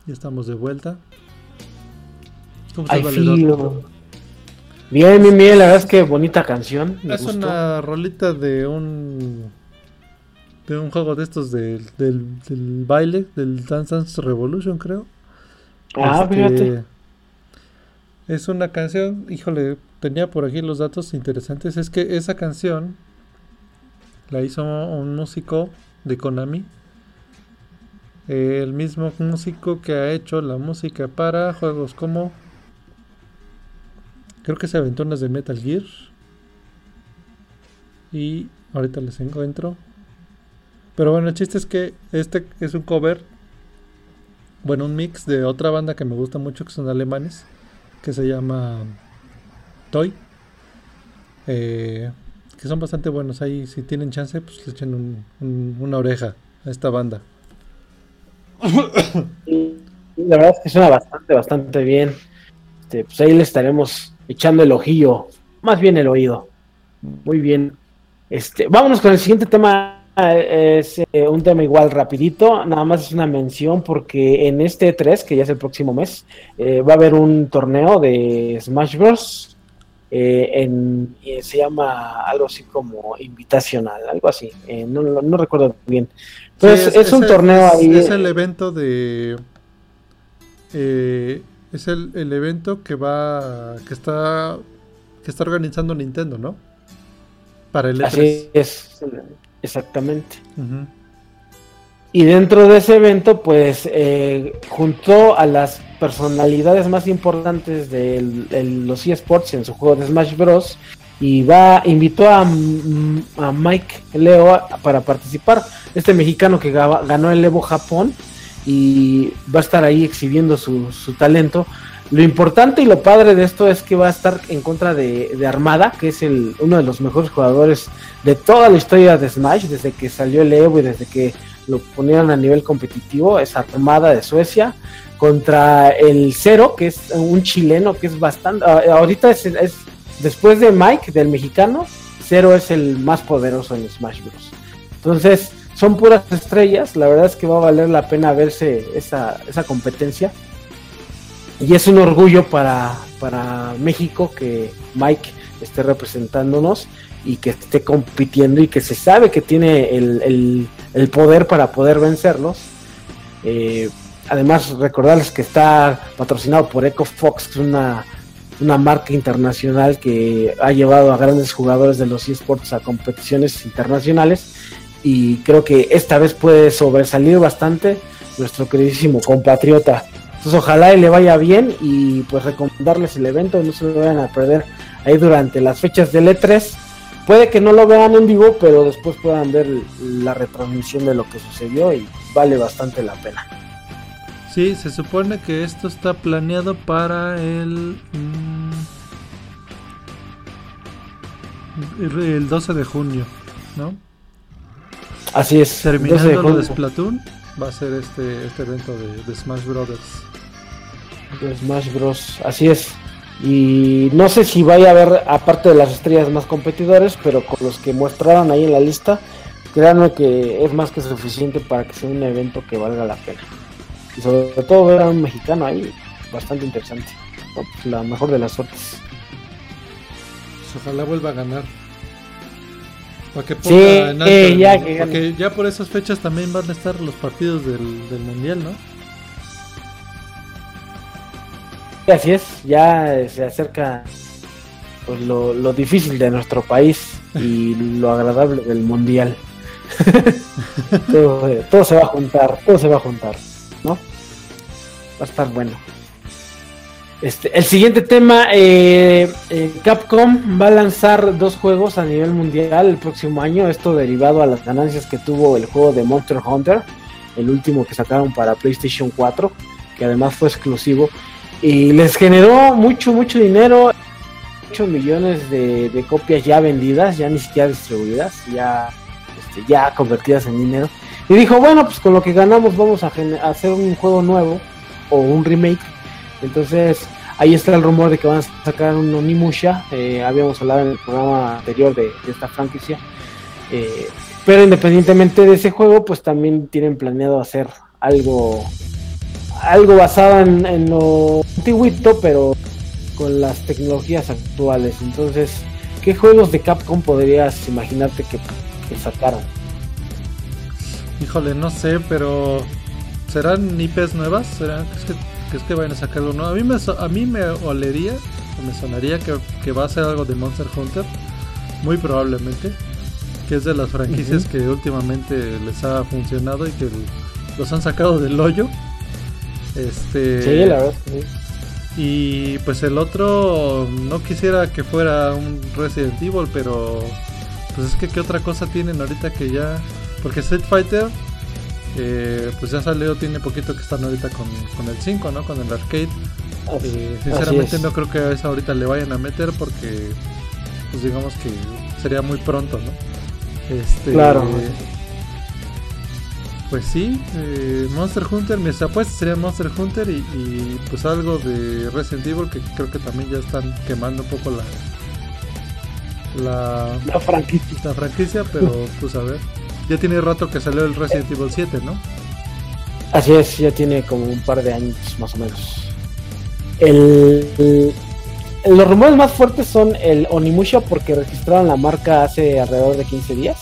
Ya estamos de vuelta. ¿Cómo feel. Bien, bien, bien, la verdad es que bonita canción. me Es gustó. una rolita de un. De un juego de estos del, del, del baile, del Dance Dance Revolution, creo. Ah, Este, fíjate. Es una canción, híjole, tenía por aquí los datos interesantes. Es que esa canción la hizo un músico de Konami. El mismo músico que ha hecho la música para juegos como. Creo que se aventó unas de Metal Gear. Y ahorita les encuentro. Pero bueno, el chiste es que este es un cover. Bueno, un mix de otra banda que me gusta mucho, que son alemanes. Que se llama Toy. Eh, que son bastante buenos. Ahí, si tienen chance, pues le echen un- una oreja a esta banda. Sí, La verdad es que suena bastante, bastante bien. Este, pues ahí le estaremos echando el ojillo, más bien el oído. Muy bien. Este, vámonos con el siguiente tema. eh, Es eh, un tema igual rapidito, nada más es una mención porque en este 3, que ya es el próximo mes, eh, va a haber un torneo de Smash Bros. en, se llama algo así como invitacional, algo así, no- no recuerdo bien. Pues Sí, es, un el- torneo es- ahí. Es el evento de. eh, es el, el evento que va. que está. que está organizando Nintendo, ¿no? Para el E E3. Así es, exactamente. Y dentro de ese evento, pues eh, juntó a las personalidades más importantes de los eSports en su juego de Smash Bros. Y va, invitó a, a Mike Leo para participar. Este mexicano que ganó el Evo Japón y va a estar ahí exhibiendo su, su talento. Lo importante y lo padre de esto es que va a estar en contra de, Armada, que es el, uno de los mejores jugadores de toda la historia de Smash, desde que salió el Evo y desde que lo ponieron a nivel competitivo, es Armada de Suecia, contra el Cero, que es un chileno que es bastante... Ah, ahorita es, es después de Mike, del mexicano, Cero es el más poderoso en Smash Bros. Entonces, son puras estrellas, la verdad es que va a valer la pena verse esa, esa competencia y es un orgullo para, para México que Mike esté representándonos y que esté compitiendo y que se sabe que tiene el, poder para poder vencerlos. Eh, además, recordarles que está patrocinado por EcoFox, que es una, una marca internacional que ha llevado a grandes jugadores de los esports a competiciones internacionales y creo que esta vez puede sobresalir bastante nuestro queridísimo compatriota entonces ojalá y le vaya bien y pues recomendarles el evento, no se lo vayan a perder ahí durante las fechas del E3. Puede que no lo vean en vivo, pero después puedan ver la retransmisión de lo que sucedió y vale bastante la pena. Sí, se supone que esto está planeado para el... Mm, el 12 de junio, ¿no? Así es. Terminando lo de Splatoon, va a ser este, este evento de Smash Brothers de Smash Bros. Así es. Y no sé si vaya a haber, aparte de las estrellas más competidores, pero con los que mostraron ahí en la lista, créanme que es más que suficiente para que sea un evento que valga la pena. Y sobre todo ver a un mexicano ahí, bastante interesante. Pues, la mejor de las suertes. Pues ojalá vuelva a ganar. Para que ponga en alto ya porque ya por esas fechas también van a estar los partidos del, del mundial, ¿no? Así es, ya se acerca pues, lo, difícil de nuestro país y lo agradable del mundial. todo, se va a juntar, todo se va a juntar. Va a estar bueno. Este, el siguiente tema, eh, eh, Capcom va a lanzar dos juegos a nivel mundial el próximo año, esto derivado a las ganancias que tuvo el juego de Monster Hunter, el último que sacaron para PlayStation 4, que además fue exclusivo y les generó mucho, mucho dinero, 8 millones de, copias ya vendidas, ya ni siquiera distribuidas, ya, este, ya convertidas en dinero. Y dijo, bueno, pues con lo que ganamos vamos a, hacer un juego nuevo o un remake. Entonces ahí está el rumor de que van a sacar un Onimusha. Eh, habíamos hablado en el programa anterior de, esta franquicia. Eh, pero independientemente de ese juego, pues también tienen planeado hacer algo algo basado en, lo antiguito, pero con las tecnologías actuales. Entonces, ¿qué juegos de Capcom podrías imaginarte que, sacaron? Híjole, no sé, pero ¿serán IPs nuevas? ¿Serán que es que, es que vayan a sacar algo nuevo? A mí me, a mí me olería, o me sonaría que, va a ser algo de Monster Hunter, muy probablemente, que es de las franquicias que últimamente les ha funcionado y que los han sacado del hoyo este. Sí, la verdad. Y pues el otro no quisiera que fuera un Resident Evil, pero pues es que qué otra cosa tienen ahorita que ya. Porque Street Fighter, eh, pues ya salió, tiene poquito que están ahorita con, el 5, ¿no? Con el arcade. Eh, sinceramente no creo que a esa ahorita le vayan a meter porque, pues digamos que sería muy pronto, ¿no? Este, claro. Pues sí, eh, Monster Hunter, mis apuestas serían Monster Hunter y, pues algo de Resident Evil que creo que también ya están quemando un poco la la, la franquicia. La franquicia, pero pues a ver. Ya tiene rato que salió el Resident Evil 7, ¿no? Así es, ya tiene como un par de años más o menos. El, los rumores más fuertes son el Onimusha porque registraron la marca hace alrededor de 15 días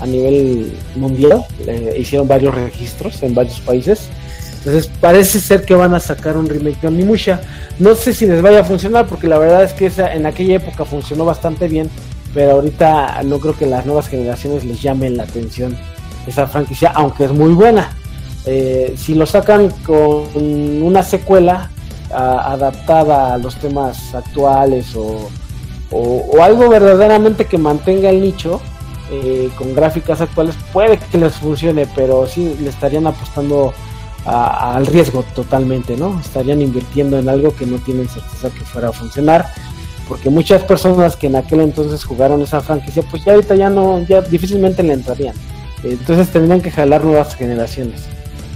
a nivel mundial. hicieron varios registros en varios países. Entonces parece ser que van a sacar un remake de Onimusha. No sé si les vaya a funcionar porque la verdad es que esa, en aquella época funcionó bastante bien. Pero ahorita no creo que las nuevas generaciones les llamen la atención esa franquicia, aunque es muy buena. Eh, si lo sacan con una secuela adaptada a los temas actuales o, algo verdaderamente que mantenga el nicho eh, con gráficas actuales, puede que les funcione, pero sí le estarían apostando al riesgo totalmente, ¿no? Estarían invirtiendo en algo que no tienen certeza que fuera a funcionar porque muchas personas que en aquel entonces jugaron esa franquicia, pues ya ahorita ya no, ya difícilmente le entrarían. Entonces tendrían que jalar nuevas generaciones.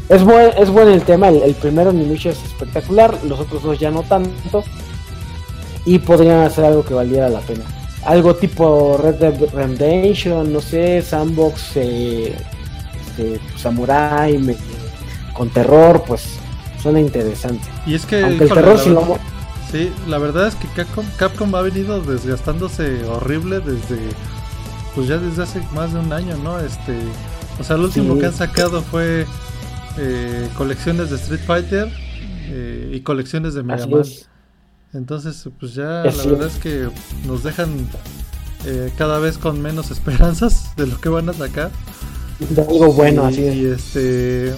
Es buen, es bueno el tema, el, primero ni mucho es espectacular, los otros dos ya no tanto. Y podrían hacer algo que valiera la pena. Algo tipo Red Dead Redemption, no sé, Sandbox, eh, este, Samurai, con terror, pues suena interesante. Y es que Aunque el terror si lo, Sí, la verdad es que Capcom, ha venido desgastándose horrible desde, pues ya desde hace más de un año, ¿no? Este, o sea, lo último que han sacado fue eh, colecciones de Street Fighter eh, y colecciones de Mega Man. Entonces, pues ya la verdad es que nos dejan eh, cada vez con menos esperanzas de lo que van a sacar. De algo bueno, así Y este,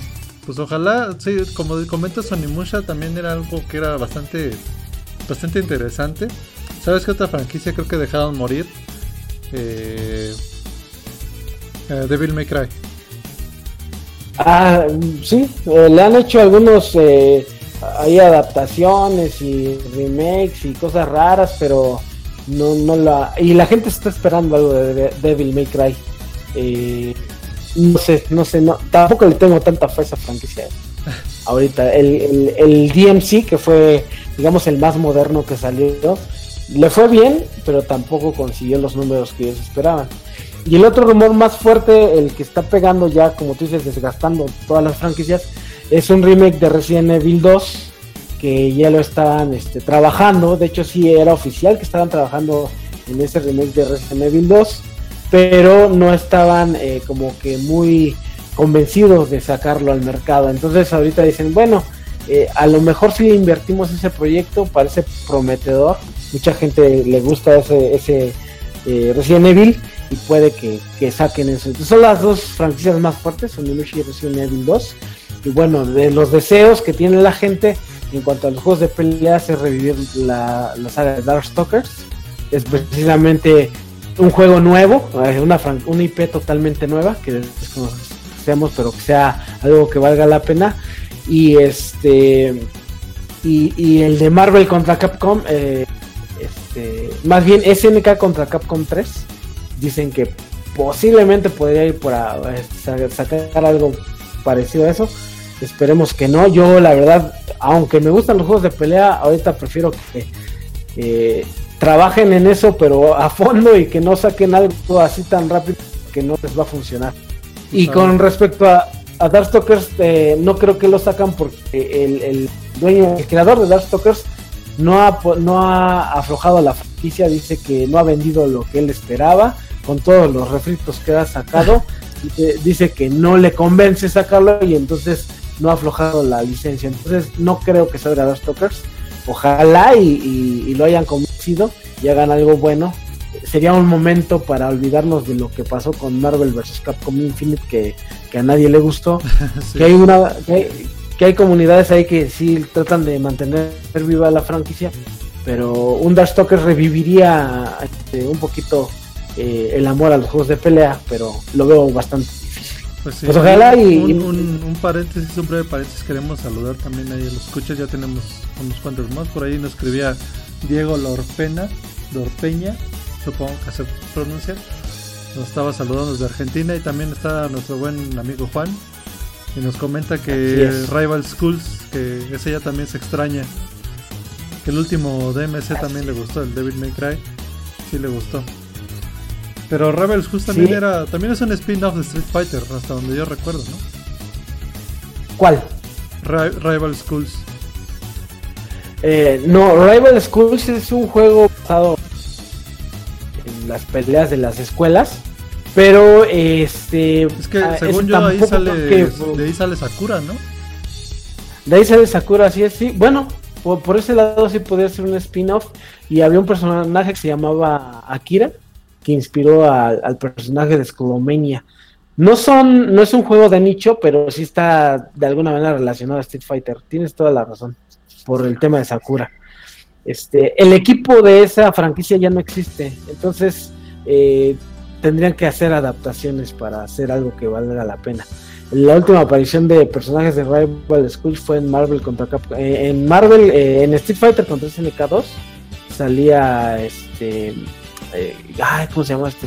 pues ojalá, sí, como comenta Sonimusha, también era algo que era bastante bastante interesante. ¿Sabes qué otra franquicia creo que dejaron morir? Eh, eh, Devil May Cry. Ah, sí, eh, le han hecho algunos hay adaptaciones y remakes y cosas raras, pero no, no la y la gente está esperando algo de, Devil May Cry. no sé, no sé, no, tampoco le tengo tanta fe a esa franquicia. Ahorita el, el, el DMC que fue digamos, el más moderno que salió, le fue bien, pero tampoco consiguió los números que ellos esperaban. Y el otro rumor más fuerte, el que está pegando ya, como tú dices, desgastando todas las franquicias, es un remake de Resident Evil 2, que ya lo estaban este, trabajando. De hecho, sí era oficial que estaban trabajando en ese remake de Resident Evil 2, pero no estaban eh, como que muy convencidos de sacarlo al mercado. Entonces ahorita dicen, bueno, eh, a lo mejor si invertimos ese proyecto, parece prometedor. Mucha gente le gusta ese, ese eh, Resident Evil y puede que, saquen eso. Entonces, son las dos franquicias más fuertes, son y Resident Evil 2. Y bueno, de los deseos que tiene la gente en cuanto a los juegos de pelea es revivir la, la saga de Darkstalkers. Es precisamente un juego nuevo, eh, una, una IP totalmente nueva, que desconocemos, pero que sea algo que valga la pena. Y este y, el de Marvel contra Capcom eh, este, más bien SNK contra Capcom 3 dicen que posiblemente podría ir por sacar algo parecido a eso. Esperemos que no. Yo la verdad aunque me gustan los juegos de pelea ahorita prefiero que trabajen en eso pero a fondo y que no saquen algo así tan rápido que no les va a funcionar y con respecto a, a Darkstalkers eh, no creo que lo sacan porque el, dueño, el creador de Darkstalkers no ha, no ha aflojado la franquicia, dice que no ha vendido lo que él esperaba con todos los refritos que ha sacado. dice, que no le convence sacarlo y entonces no ha aflojado la licencia. Entonces no creo que salga Darkstalkers. Ojalá y, y lo hayan convencido y hagan algo bueno sería un momento para olvidarnos de lo que pasó con Marvel vs. Capcom Infinite que, a nadie le gustó. Que hay una que hay, comunidades ahí que sí tratan de mantener viva la franquicia, pero un Darkstalker reviviría este, un poquito eh, el amor a los juegos de pelea, pero lo veo bastante difícil. Pues, pues ojalá y un, un, paréntesis, un breve paréntesis, queremos saludar también ahí a los escuchas, ya tenemos unos cuantos más, por ahí nos escribía Diego Lorpena, Lorpeña, supongo que se pronuncia. Nos estaba saludando desde Argentina y también está nuestro buen amigo Juan. Y nos comenta que Rival Schools, que ese ya también se extraña. Que el último DMC también le gustó, el David May Cry. Sí le gustó. Pero Rival Schools también era. También es un spin-off de Street Fighter, hasta donde yo recuerdo, ¿no? ¿Cuál? Rival Schools. Eh, no, Rival Schools es un juego basado las peleas de las escuelas. Pero este. Es que ah, según yo, ahí sale, de ahí sale Sakura, ¿no? De ahí sale Sakura, así es, sí. Bueno, por, ese lado sí podría ser un spin-off. Y había un personaje que se llamaba Akira, que inspiró al personaje de Skolomenia. No son, no es un juego de nicho, pero sí está de alguna manera relacionado a Street Fighter. Tienes toda la razón por el tema de Sakura. Este, el equipo de esa franquicia ya no existe, entonces eh, tendrían que hacer adaptaciones para hacer algo que valga la pena. La última aparición de personajes de Rival Schools fue en Marvel contra Capcom. Eh, en Marvel, eh, en Street Fighter contra SNK 2 salía este, ay, ¿cómo se llama este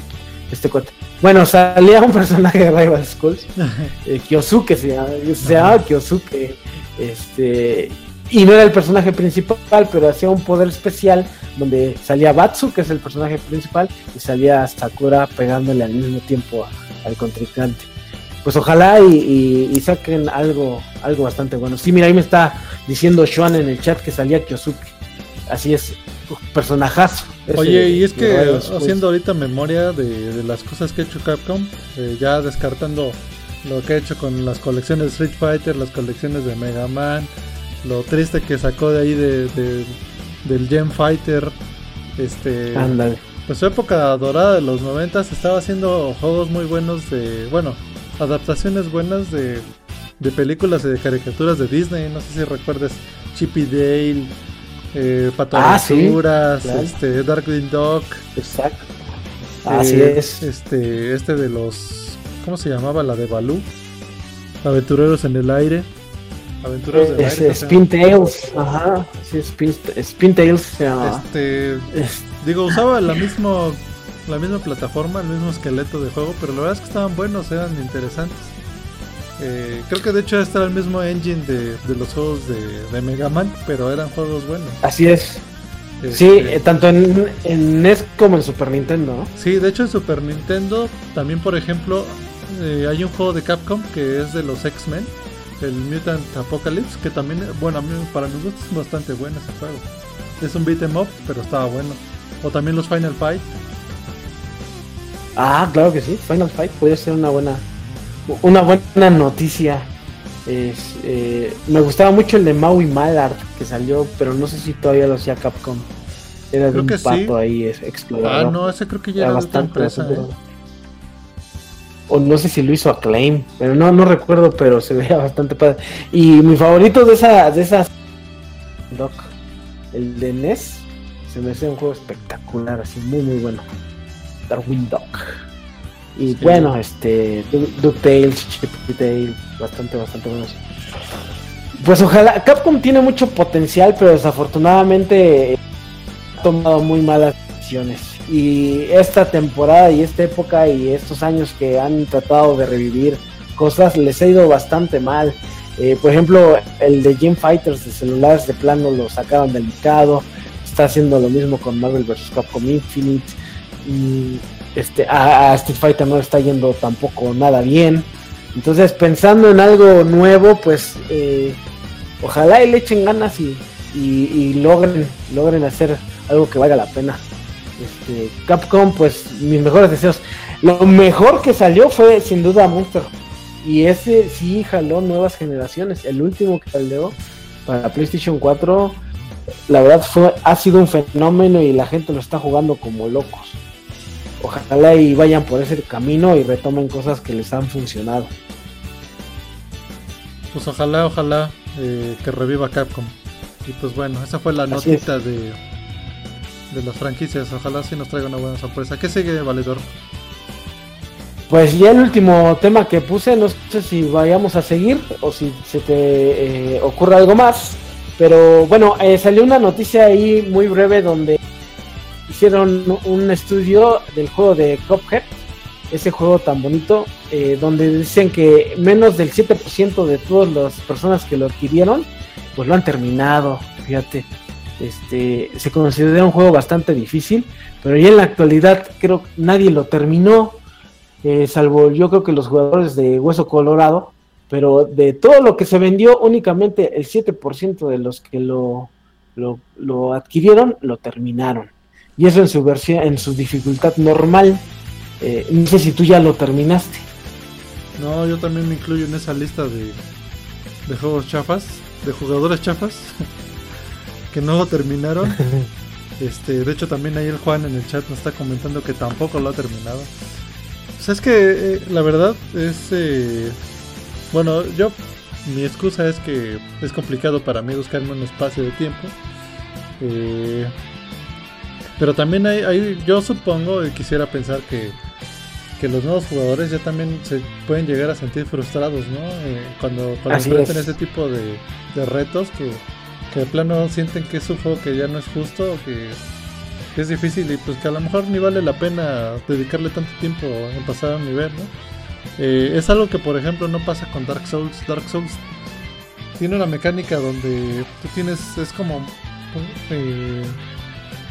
este cuate? Bueno, salía un personaje de Rival Schools, Kyosuke se llama, se llamaba Kyosuke, este y no era el personaje principal, pero hacía un poder especial donde salía Batsu, que es el personaje principal, y salía Sakura pegándole al mismo tiempo al contrincante. Pues ojalá y, saquen algo, algo bastante bueno. Sí, mira, ahí me está diciendo Sean en el chat que salía Kyosuke. Así es, personajazo. Oye, y es que haciendo ahorita memoria de, las cosas que ha hecho Capcom, eh, ya descartando lo que ha hecho con las colecciones de Street Fighter, las colecciones de Mega Man, lo triste que sacó de ahí de, del Gem Fighter. Este, Ándale. Pues su época dorada de los 90 estaba haciendo juegos muy buenos de, bueno, adaptaciones buenas de, de películas y de caricaturas de Disney. No sé si recuerdas Chippy Dale, eh, Pato ah, este, Darkwing Dog. Exacto. Así eh, es. Este, este de los, ¿cómo se llamaba? La de Balú. Aventureros en el aire. Aventuras del es, Spin Tails, ajá, sí, Spin, Spin se llama. Este, digo, usaba la misma, la misma plataforma, el mismo esqueleto de juego, pero la verdad es que estaban buenos, eran interesantes. Eh, creo que de hecho este era el mismo engine de, de los juegos de, de, Mega Man, pero eran juegos buenos. Así es. sí, este, eh, tanto en, en, NES como en Super Nintendo, ¿no? Sí, de hecho en Super Nintendo también, por ejemplo, eh, hay un juego de Capcom que es de los X-Men el Mutant Apocalypse, que también, bueno, a mí, para mí es bastante bueno ese juego. Es un beat em up, pero estaba bueno. O también los Final Fight. Ah, claro que sí, Final Fight puede ser una buena una buena noticia. Eh, me gustaba mucho el de Maui Mallard que salió, pero no sé si todavía lo hacía Capcom. Era de un pato ahí explorador. Ah, no, ese creo que ya era, bastante, empresa, ¿eh? O no sé si lo hizo Acclaim, pero no, no recuerdo, pero se veía bastante padre. Y mi favorito de esa, de esas Doc, el de NES, se me hace un juego espectacular, así muy muy bueno. Darwin Duck. Y bueno, este, DuckTales, Tales, bastante, bastante buenos. Pues ojalá, Capcom tiene mucho potencial, pero desafortunadamente ha tomado muy malas decisiones y esta temporada y esta época y estos años que han tratado de revivir cosas les ha ido bastante mal. Eh, por ejemplo, el de Game Fighters de celulares de plano lo sacaron del mercado. Está haciendo lo mismo con Marvel vs. Capcom Infinite. Y este, a, Street Fighter no está yendo tampoco nada bien. Entonces, pensando en algo nuevo, pues eh, ojalá y le echen ganas y, y logren, logren hacer algo que valga la pena este, Capcom, pues mis mejores deseos. Lo mejor que salió fue sin duda Monster. Y ese sí jaló nuevas generaciones. El último que salió para PlayStation 4, la verdad fue, ha sido un fenómeno y la gente lo está jugando como locos. Ojalá y vayan por ese camino y retomen cosas que les han funcionado. Pues ojalá, ojalá eh, que reviva Capcom. Y pues bueno, esa fue la notita de de las franquicias. Ojalá sí nos traiga una buena sorpresa. ¿Qué sigue, Valedor? Pues ya el último tema que puse, no sé si vayamos a seguir o si se te eh, ocurre algo más. Pero bueno, eh, salió una noticia ahí muy breve donde hicieron un estudio del juego de Cuphead, ese juego tan bonito, eh, donde dicen que menos del 7% de todas las personas que lo adquirieron, pues lo han terminado, fíjate. Este, se considera un juego bastante difícil, pero ya en la actualidad creo que nadie lo terminó, eh, salvo yo creo que los jugadores de Hueso Colorado, pero de todo lo que se vendió, únicamente el 7% de los que lo, lo, adquirieron lo terminaron. Y eso en su versión, en su dificultad normal. Eh, no sé si tú ya lo terminaste. No, yo también me incluyo en esa lista de, de juegos chafas, de jugadores chafas. que no lo terminaron. Este, de hecho también ahí el Juan en el chat nos está comentando que tampoco lo ha terminado. Pues es que eh, la verdad es... eh, bueno, yo... Mi excusa es que es complicado para mí buscarme un espacio de tiempo. Eh, pero también hay, hay- yo supongo y quisiera pensar que, que los nuevos jugadores ya también se pueden llegar a sentir frustrados, ¿no? Eh, cuando cuando enfrentan es. ese tipo de, de retos que, que de plano sienten que es juego que ya no es justo, que, que es difícil y pues que a lo mejor ni vale la pena dedicarle tanto tiempo en pasar a un nivel, ¿no? Eh, es algo que por ejemplo no pasa con Dark Souls. Dark Souls tiene una mecánica donde tú tienes, es como eh,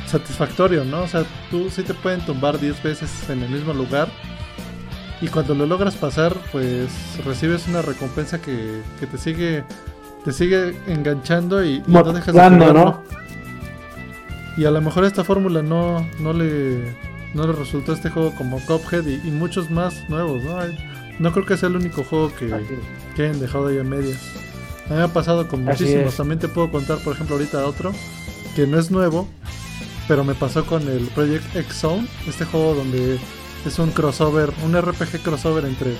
satisfactorio, ¿no? O sea, tú sí te pueden tumbar 10 veces en el mismo lugar y cuando lo logras pasar, pues recibes una recompensa que, que te sigue te sigue enganchando y, y no dejas de. ¿no? Y a lo mejor esta fórmula no, no le no le resultó este juego como Cuphead y, y muchos más nuevos, ¿no? No creo que sea el único juego que, que hayan dejado ahí a medias. A mí me ha pasado con Así muchísimos. es. También te puedo contar, por ejemplo, ahorita otro que no es nuevo, pero me pasó con el Project X Zone, este juego donde es un crossover, un RPG crossover entre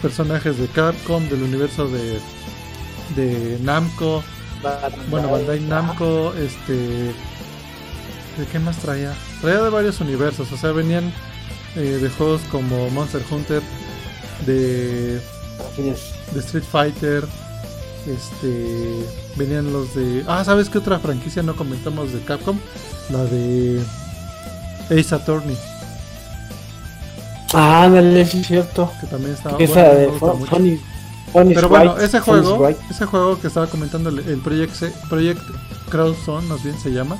personajes de Capcom, del universo de, de Namco, bueno, Bandai Namco, este. ¿De qué más traía? Traía de varios universos, o sea, venían eh, de juegos como Monster Hunter, de, de Street Fighter, este. Venían los de. Ah, ¿sabes qué otra franquicia no comentamos de Capcom? La de Ace Attorney, Ah, ándale, sí es cierto. que también estaba Esa bueno, de Pero bueno, ese juego, ese juego que estaba comentando el, Project, Project Crowdzone, más bien se llama,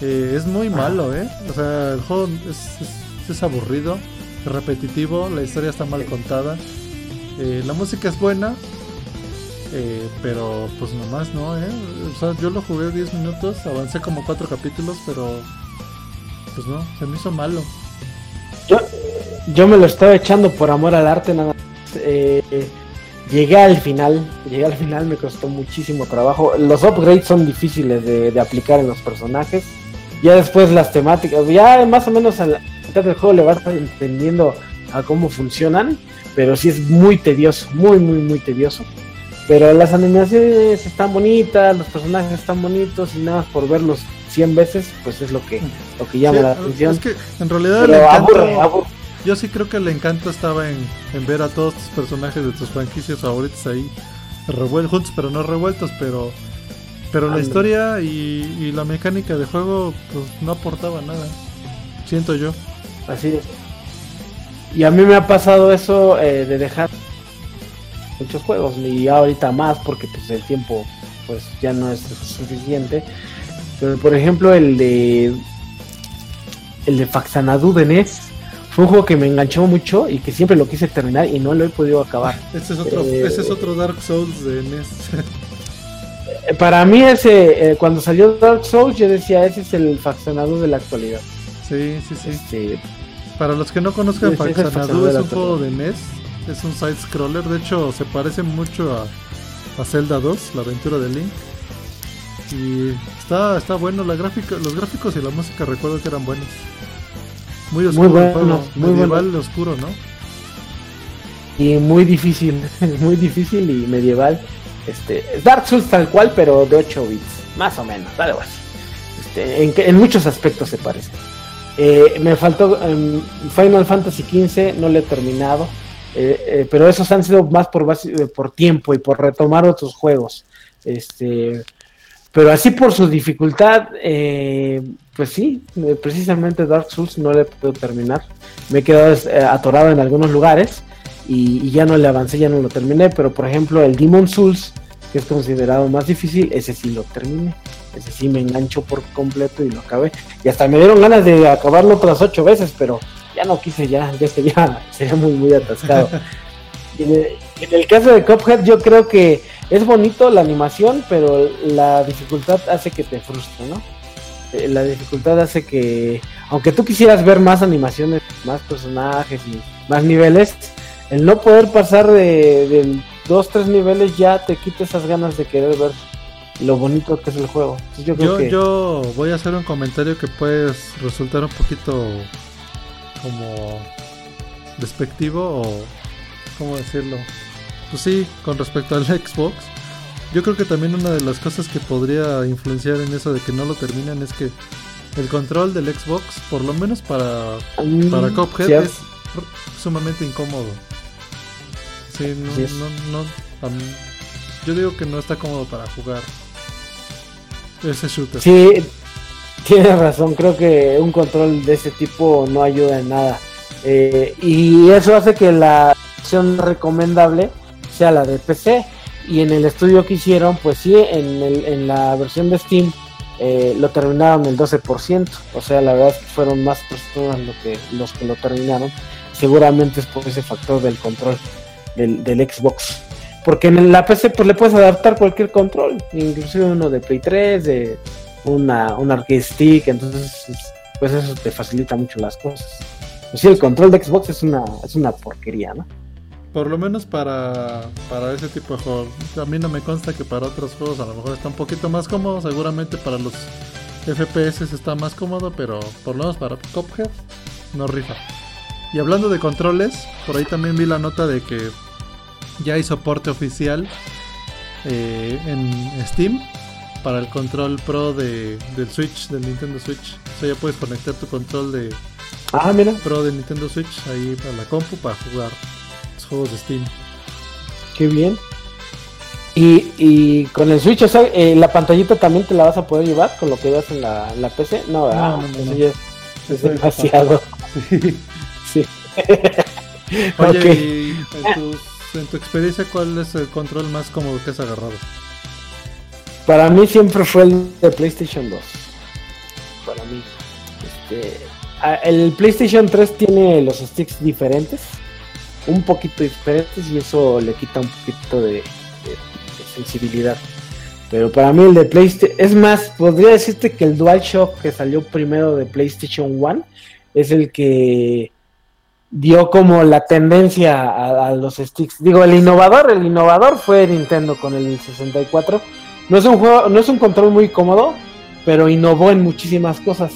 eh, es muy malo, ¿eh? O sea, el juego es, es- es aburrido, es repetitivo, la historia está mal contada, eh, la música es buena, eh, pero pues nomás no, ¿eh? O sea, yo lo jugué 10 minutos, avancé como 4 capítulos, pero pues no, se me hizo malo. Yo, yo me lo estaba echando por amor al arte nada más. Eh, llegué al final, llegué al final, me costó muchísimo trabajo. Los upgrades son difíciles de, de aplicar en los personajes. Ya después las temáticas, ya más o menos a la mitad del juego le vas entendiendo a cómo funcionan, pero sí es muy tedioso, muy, muy, muy tedioso. Pero las animaciones están bonitas, los personajes están bonitos y nada más por verlos 100 veces, pues es lo que, lo que llama Sí, la atención. es que en realidad Pero encanto- aburre, aburre. Yo sí creo que el encanto estaba en, en ver a todos tus personajes de tus franquicias favoritos ahí revueltos, juntos pero no revueltos, pero pero la historia y, y la mecánica de juego pues no aportaba nada. Siento yo. Así es. Y a mí me ha pasado eso eh, de dejar muchos juegos y ahorita más porque pues el tiempo pues ya no es suficiente. Pero por ejemplo el de el de Faxanadu de NES fue un juego que me enganchó mucho y que siempre lo quise terminar y no lo he podido acabar. Ese es otro, Eh, ese es otro Dark Souls de NES. Eh, Para mí ese eh, cuando salió Dark Souls yo decía ese es el Faxanadu de la actualidad. sí, sí, sí. Este, Para los que no conozcan, Sí, sí, es un juego de NES, es un side scroller, de hecho se parece mucho a, a Zelda 2, la aventura de Link. Y está, está bueno, la gráfica, los gráficos y la música recuerdo que eran buenos. Muy oscuro Muy buenos, muy medieval oscuro, ¿no? y muy difícil, muy difícil y medieval. Este, Dark Souls tal cual, pero de 8 bits, más o menos, algo así. Este, en, en muchos aspectos se parece. Eh, me faltó em, Final Fantasy XV, no lo he terminado, eh, eh, pero esos han sido más por, base- eh, por tiempo y por retomar otros juegos. Este, pero así por su dificultad, eh, pues sí, eh, precisamente Dark Souls no le podido terminar. Me he quedado eh, atorado en algunos lugares y, y ya no le avancé, ya no lo terminé. Pero por ejemplo, el Demon Souls, que es considerado más difícil, ese sí lo terminé. Ese sí me enganchó por completo y lo acabé. Y hasta me dieron ganas de acabarlo otras ocho veces, pero ya no quise, ya, ya sería, sería muy, muy atascado. En, el, en el caso de Cuphead, yo creo que es bonito la animación, pero la dificultad hace que te frustre, ¿no? Eh, La dificultad hace que, aunque tú quisieras ver más animaciones, más personajes y más niveles, el no poder pasar de, de dos, tres niveles ya te quita esas ganas de querer ver lo bonito que es el juego. Entonces yo creo Yo, que yo voy a hacer un comentario que puede resultar un poquito como despectivo o cómo decirlo. Pues sí, con respecto al Xbox, yo creo que también una de las cosas que podría influenciar en eso de que no lo terminan es que el control del Xbox, por lo menos para, Mm, para Cuphead, sí, es sumamente incómodo. Sí, no, no, no, a mí- yo digo que no está cómodo para jugar ese shooter. Sí, tienes razón. Creo que un control de ese tipo no ayuda en nada. Eh, y eso hace que la opción recomendable sea la de PC. Y en el estudio que hicieron, pues sí, en, el- en la versión de Steam eh, lo terminaron el 12%. O sea, la verdad es que fueron más personas lo que, los que lo terminaron. Seguramente es por ese factor del control del, del Xbox. Porque en la PC pues le puedes adaptar cualquier control, inclusive uno de Play 3, de una, un arcade stick, entonces pues eso te facilita mucho las cosas. Pues sí, el control de Xbox es una, es una porquería, ¿no? Por lo menos para, para ese tipo de juegos. A mí no me consta que para otros juegos a lo mejor está un poquito más cómodo. Seguramente para los FPS está más cómodo, pero por lo menos para Cuphead no rifa. Y hablando de controles, por ahí también vi la nota de que ya hay soporte oficial eh, en Steam para el control Pro de, del Switch, del Nintendo Switch. O sea, ya puedes conectar tu control de Ah, mira, Pro de Nintendo Switch ahí para la compu para jugar los juegos de Steam. qué bien. Y, y con el Switch, o sea, eh, la pantallita también te la vas a poder llevar con lo que veas en la, en la PC. No, ¿verdad? No, no, no, Eso no. ya es, es demasiado. Sí. Oye, y en tu, en tu experiencia, ¿cuál es el control más cómodo que has agarrado? Para mí siempre fue el de PlayStation 2. Para mí. Este, el PlayStation 3 tiene los sticks diferentes. Un poquito diferentes y eso le quita un poquito de, de- sensibilidad. Pero para mí el de PlayStation... Es más, podría decirte que el DualShock que salió primero de PlayStation 1 es el que dio como la tendencia a, a los sticks. Digo, el innovador, el innovador fue Nintendo con el 64. No es un juego, no es un control muy cómodo, pero innovó en muchísimas cosas.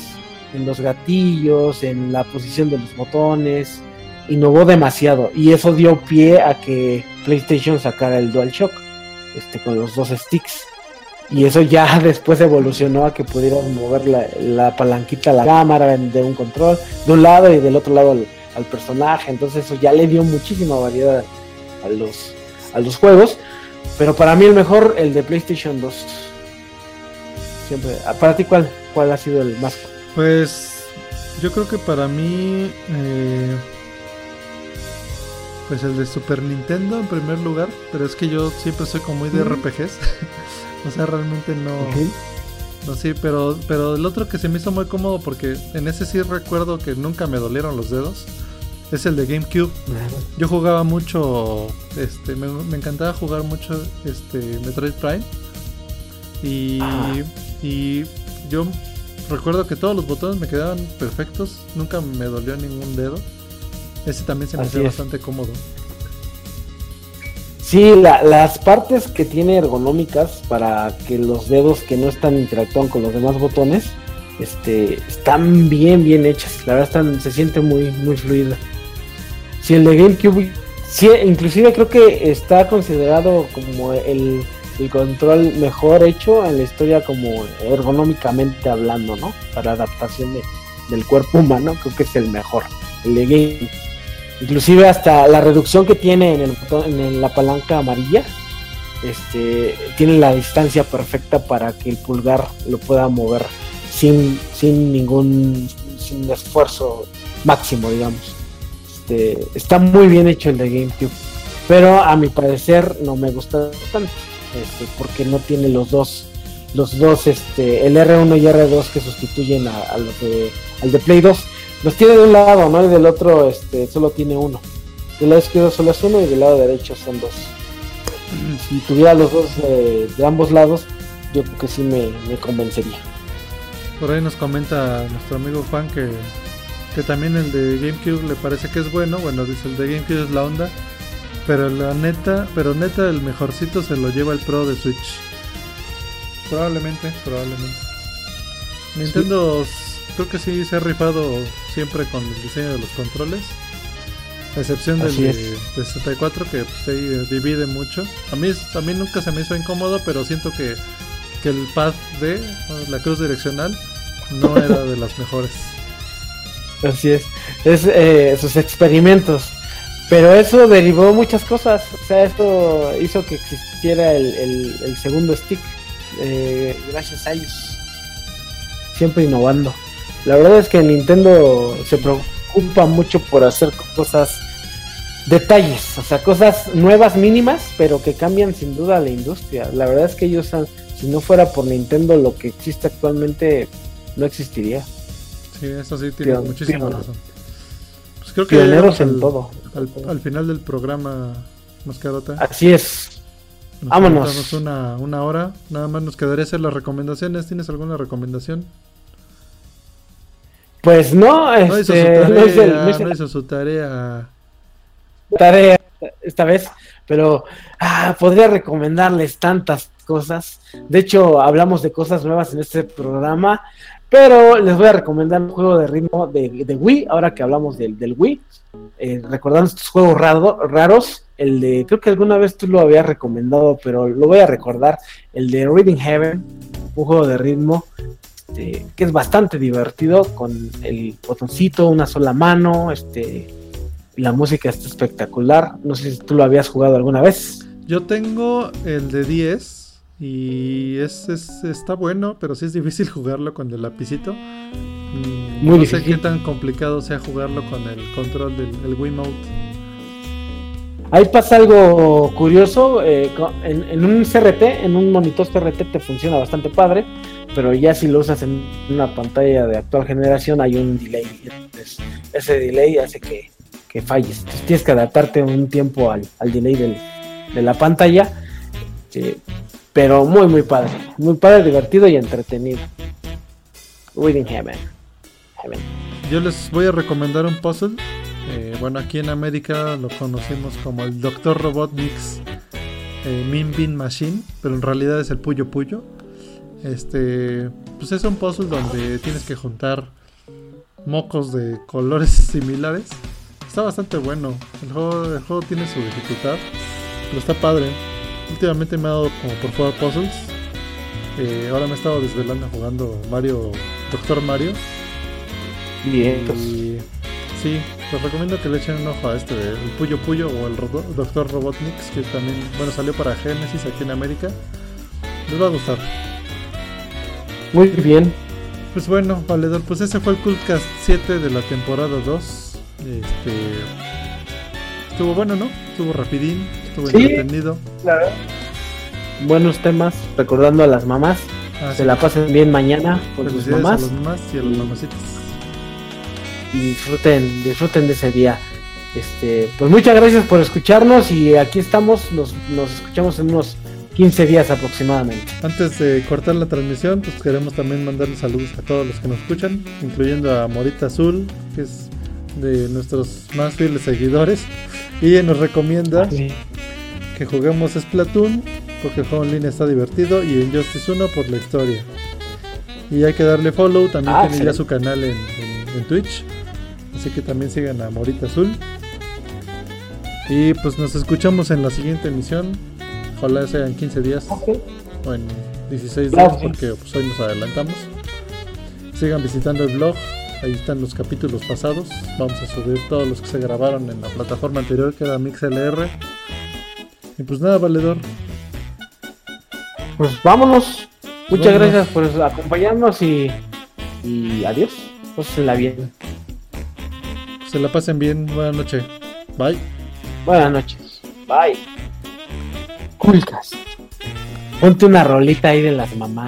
En los gatillos, en la posición de los botones. Innovó demasiado. Y eso dio pie a que PlayStation sacara el DualShock. Este, con los dos sticks. Y eso ya después evolucionó a que pudieras mover la, la palanquita a la cámara de un control, de un lado y del otro lado al, al personaje. Entonces eso ya le dio muchísima variedad a los, a los juegos. Pero para mí el mejor, el de PlayStation 2. Siempre. ¿Para ti cuál, cuál ha sido el más? Pues yo creo que para mí, eh, pues el de Super Nintendo en primer lugar, pero es que yo siempre soy como muy de Ujú. RPGs, o sea, realmente no, Ok. no sí, pero, pero el otro que se me hizo muy cómodo porque en ese sí recuerdo que nunca me dolieron los dedos, es el de GameCube. Yo jugaba mucho, este, me, me encantaba jugar mucho, este, Metroid Prime. Y, Ah. y yo recuerdo que todos los botones me quedaban perfectos, nunca me dolió ningún dedo. Ese también se me es. bastante cómodo. Sí, la- las partes que tiene ergonómicas para que los dedos que no están interactúan con los demás botones, este, están bien, bien hechas. La verdad están, se siente muy, muy fluida. Si el de GameCube, sí, inclusive creo que está considerado como el, el control mejor hecho en la historia como ergonómicamente hablando, ¿no? Para adaptación de- del cuerpo humano, creo que es el mejor, el de GameCube. Inclusive hasta la reducción que tiene en, el en la palanca amarilla, este, tiene la distancia perfecta para que el pulgar lo pueda mover sin, sin ningún sin esfuerzo máximo, digamos. Este, está muy bien hecho el de GameCube, pero a mi parecer no me gusta tanto, este, porque no tiene los dos, los dos, este, el R1 y R2 que sustituyen a los de, al de Play 2. Los tiene de un lado, ¿no? Y del otro, este, solo tiene uno. Del lado izquierdo solo es uno y del lado derecho son dos. Si tuviera los dos eh, de ambos lados, yo creo que sí me, me convencería. Por ahí nos comenta nuestro amigo Juan que, que también el de GameCube le parece que es bueno. Bueno, dice el de GameCube es la onda. Pero la neta, pero neta el mejorcito se lo lleva el Pro de Switch. Probablemente, probablemente. Nintendo creo que sí se ha rifado siempre con el diseño de los controles. A excepción del de, de 64 que pues, ahí eh, divide mucho. A mí, a mí nunca se me hizo incómodo, pero siento que, que el pad de la cruz direccional no era de las mejores. Así es. Es eh, sus experimentos. Pero eso derivó muchas cosas. O sea, esto hizo que existiera el, el- el segundo stick. eh, gracias a ellos. Siempre innovando. La verdad es que Nintendo se preocupa mucho por hacer cosas, detalles, o sea, cosas nuevas, mínimas, pero que cambian sin duda la industria. La verdad es que ellos, han- si no fuera por Nintendo, lo que existe actualmente no existiría. Sí, eso sí tiene muchísima razón. Pues creo que Pioneros en al, todo. al, al final del programa, Mascarota. Así es. Nos vámonos. Una, una hora. Nada más nos quedaría hacer las recomendaciones. ¿Tienes alguna recomendación? Pues no, No hizo su este, tarea. no hizo su tarea. tarea esta vez, pero ah, podría recomendarles tantas cosas. De hecho, hablamos de cosas nuevas en este programa, pero les voy a recomendar un juego de ritmo de, de Wii, ahora que hablamos del, del Wii. Eh, recordando estos juegos raro- raros, el de, creo que alguna vez tú lo habías recomendado, pero lo voy a recordar, el de Reading Heaven, un juego de ritmo este, que es bastante divertido con el botoncito, una sola mano, este, la música está espectacular. No sé si tú lo habías jugado alguna vez. Yo tengo el de 10 y es, es- está bueno, pero sí es difícil jugarlo con el lapicito. Mm, Muy no sé difícil. qué tan complicado sea jugarlo con el control del el Wiimote. Ahí pasa algo curioso. eh, en un CRT, en un monitor CRT te funciona bastante padre, pero ya si lo usas en una pantalla de actual generación hay un delay. Ese delay hace que, que falles. Entonces, tienes que adaptarte un tiempo al, al delay del- de la pantalla. sí, pero muy, muy padre. Muy padre, divertido y entretenido. Reading Heaven. Yo les voy a recomendar un puzzle. Eh, bueno, aquí en América lo conocemos como el Doctor Robotnik's eh, Min Bin Machine, pero en realidad es el Puyo Puyo. Este, pues es un puzzle donde tienes que juntar mocos de colores similares. Está bastante bueno. El juego, el juego tiene su dificultad, pero está padre. Últimamente me ha dado como por jugar puzzles. Eh, ahora me he estado desvelando jugando Mario, Doctor Mario. Bien, pues, Y sí, les recomiendo que le echen un ojo a este, de- el Puyo Puyo o el Dr. Robotnik, que también, bueno, salió para Genesis aquí en América. Les va a gustar. Muy bien. Pues bueno, valedor, pues ese fue el Cultcast 7 de la temporada 2. Este. Estuvo bueno, ¿no? Estuvo rapidín, estuvo Sí. entretenido. Buenos temas, recordando a las mamás. Ah, Se sí, la pasen bien mañana con sus mamás a las mamás y a los mamacitos. y disfruten, disfruten de ese día. Este, pues muchas gracias por escucharnos y aquí estamos, nos, nos escuchamos en unos 15 días aproximadamente. Antes de cortar la transmisión, pues queremos también mandarle saludos a todos los que nos escuchan, incluyendo a Morita Azul, que es de nuestros más fieles seguidores, y nos recomienda que juguemos Splatoon, porque el juego en línea está divertido, y Injustice 1 por la historia. Y hay que darle follow, también Ah, tiene ya su canal en, en- en Twitch, así que también sigan a Morita Azul. Y pues nos escuchamos en la siguiente emisión, ojalá sea en 15 días o en 16 días porque pues, hoy nos adelantamos. Sigan visitando el blog, ahí están los capítulos pasados. Vamos a subir todos los que se grabaron en la plataforma anterior que era MixLR. Y pues nada, valedor. Pues vámonos. Muchas Vámonos. gracias por acompañarnos y, y adiós. Pásenla bien. Se la pasen bien. Buenas noches. Bye. Buenas noches. Bye. Culcas. Ponte una rolita ahí de las mamás.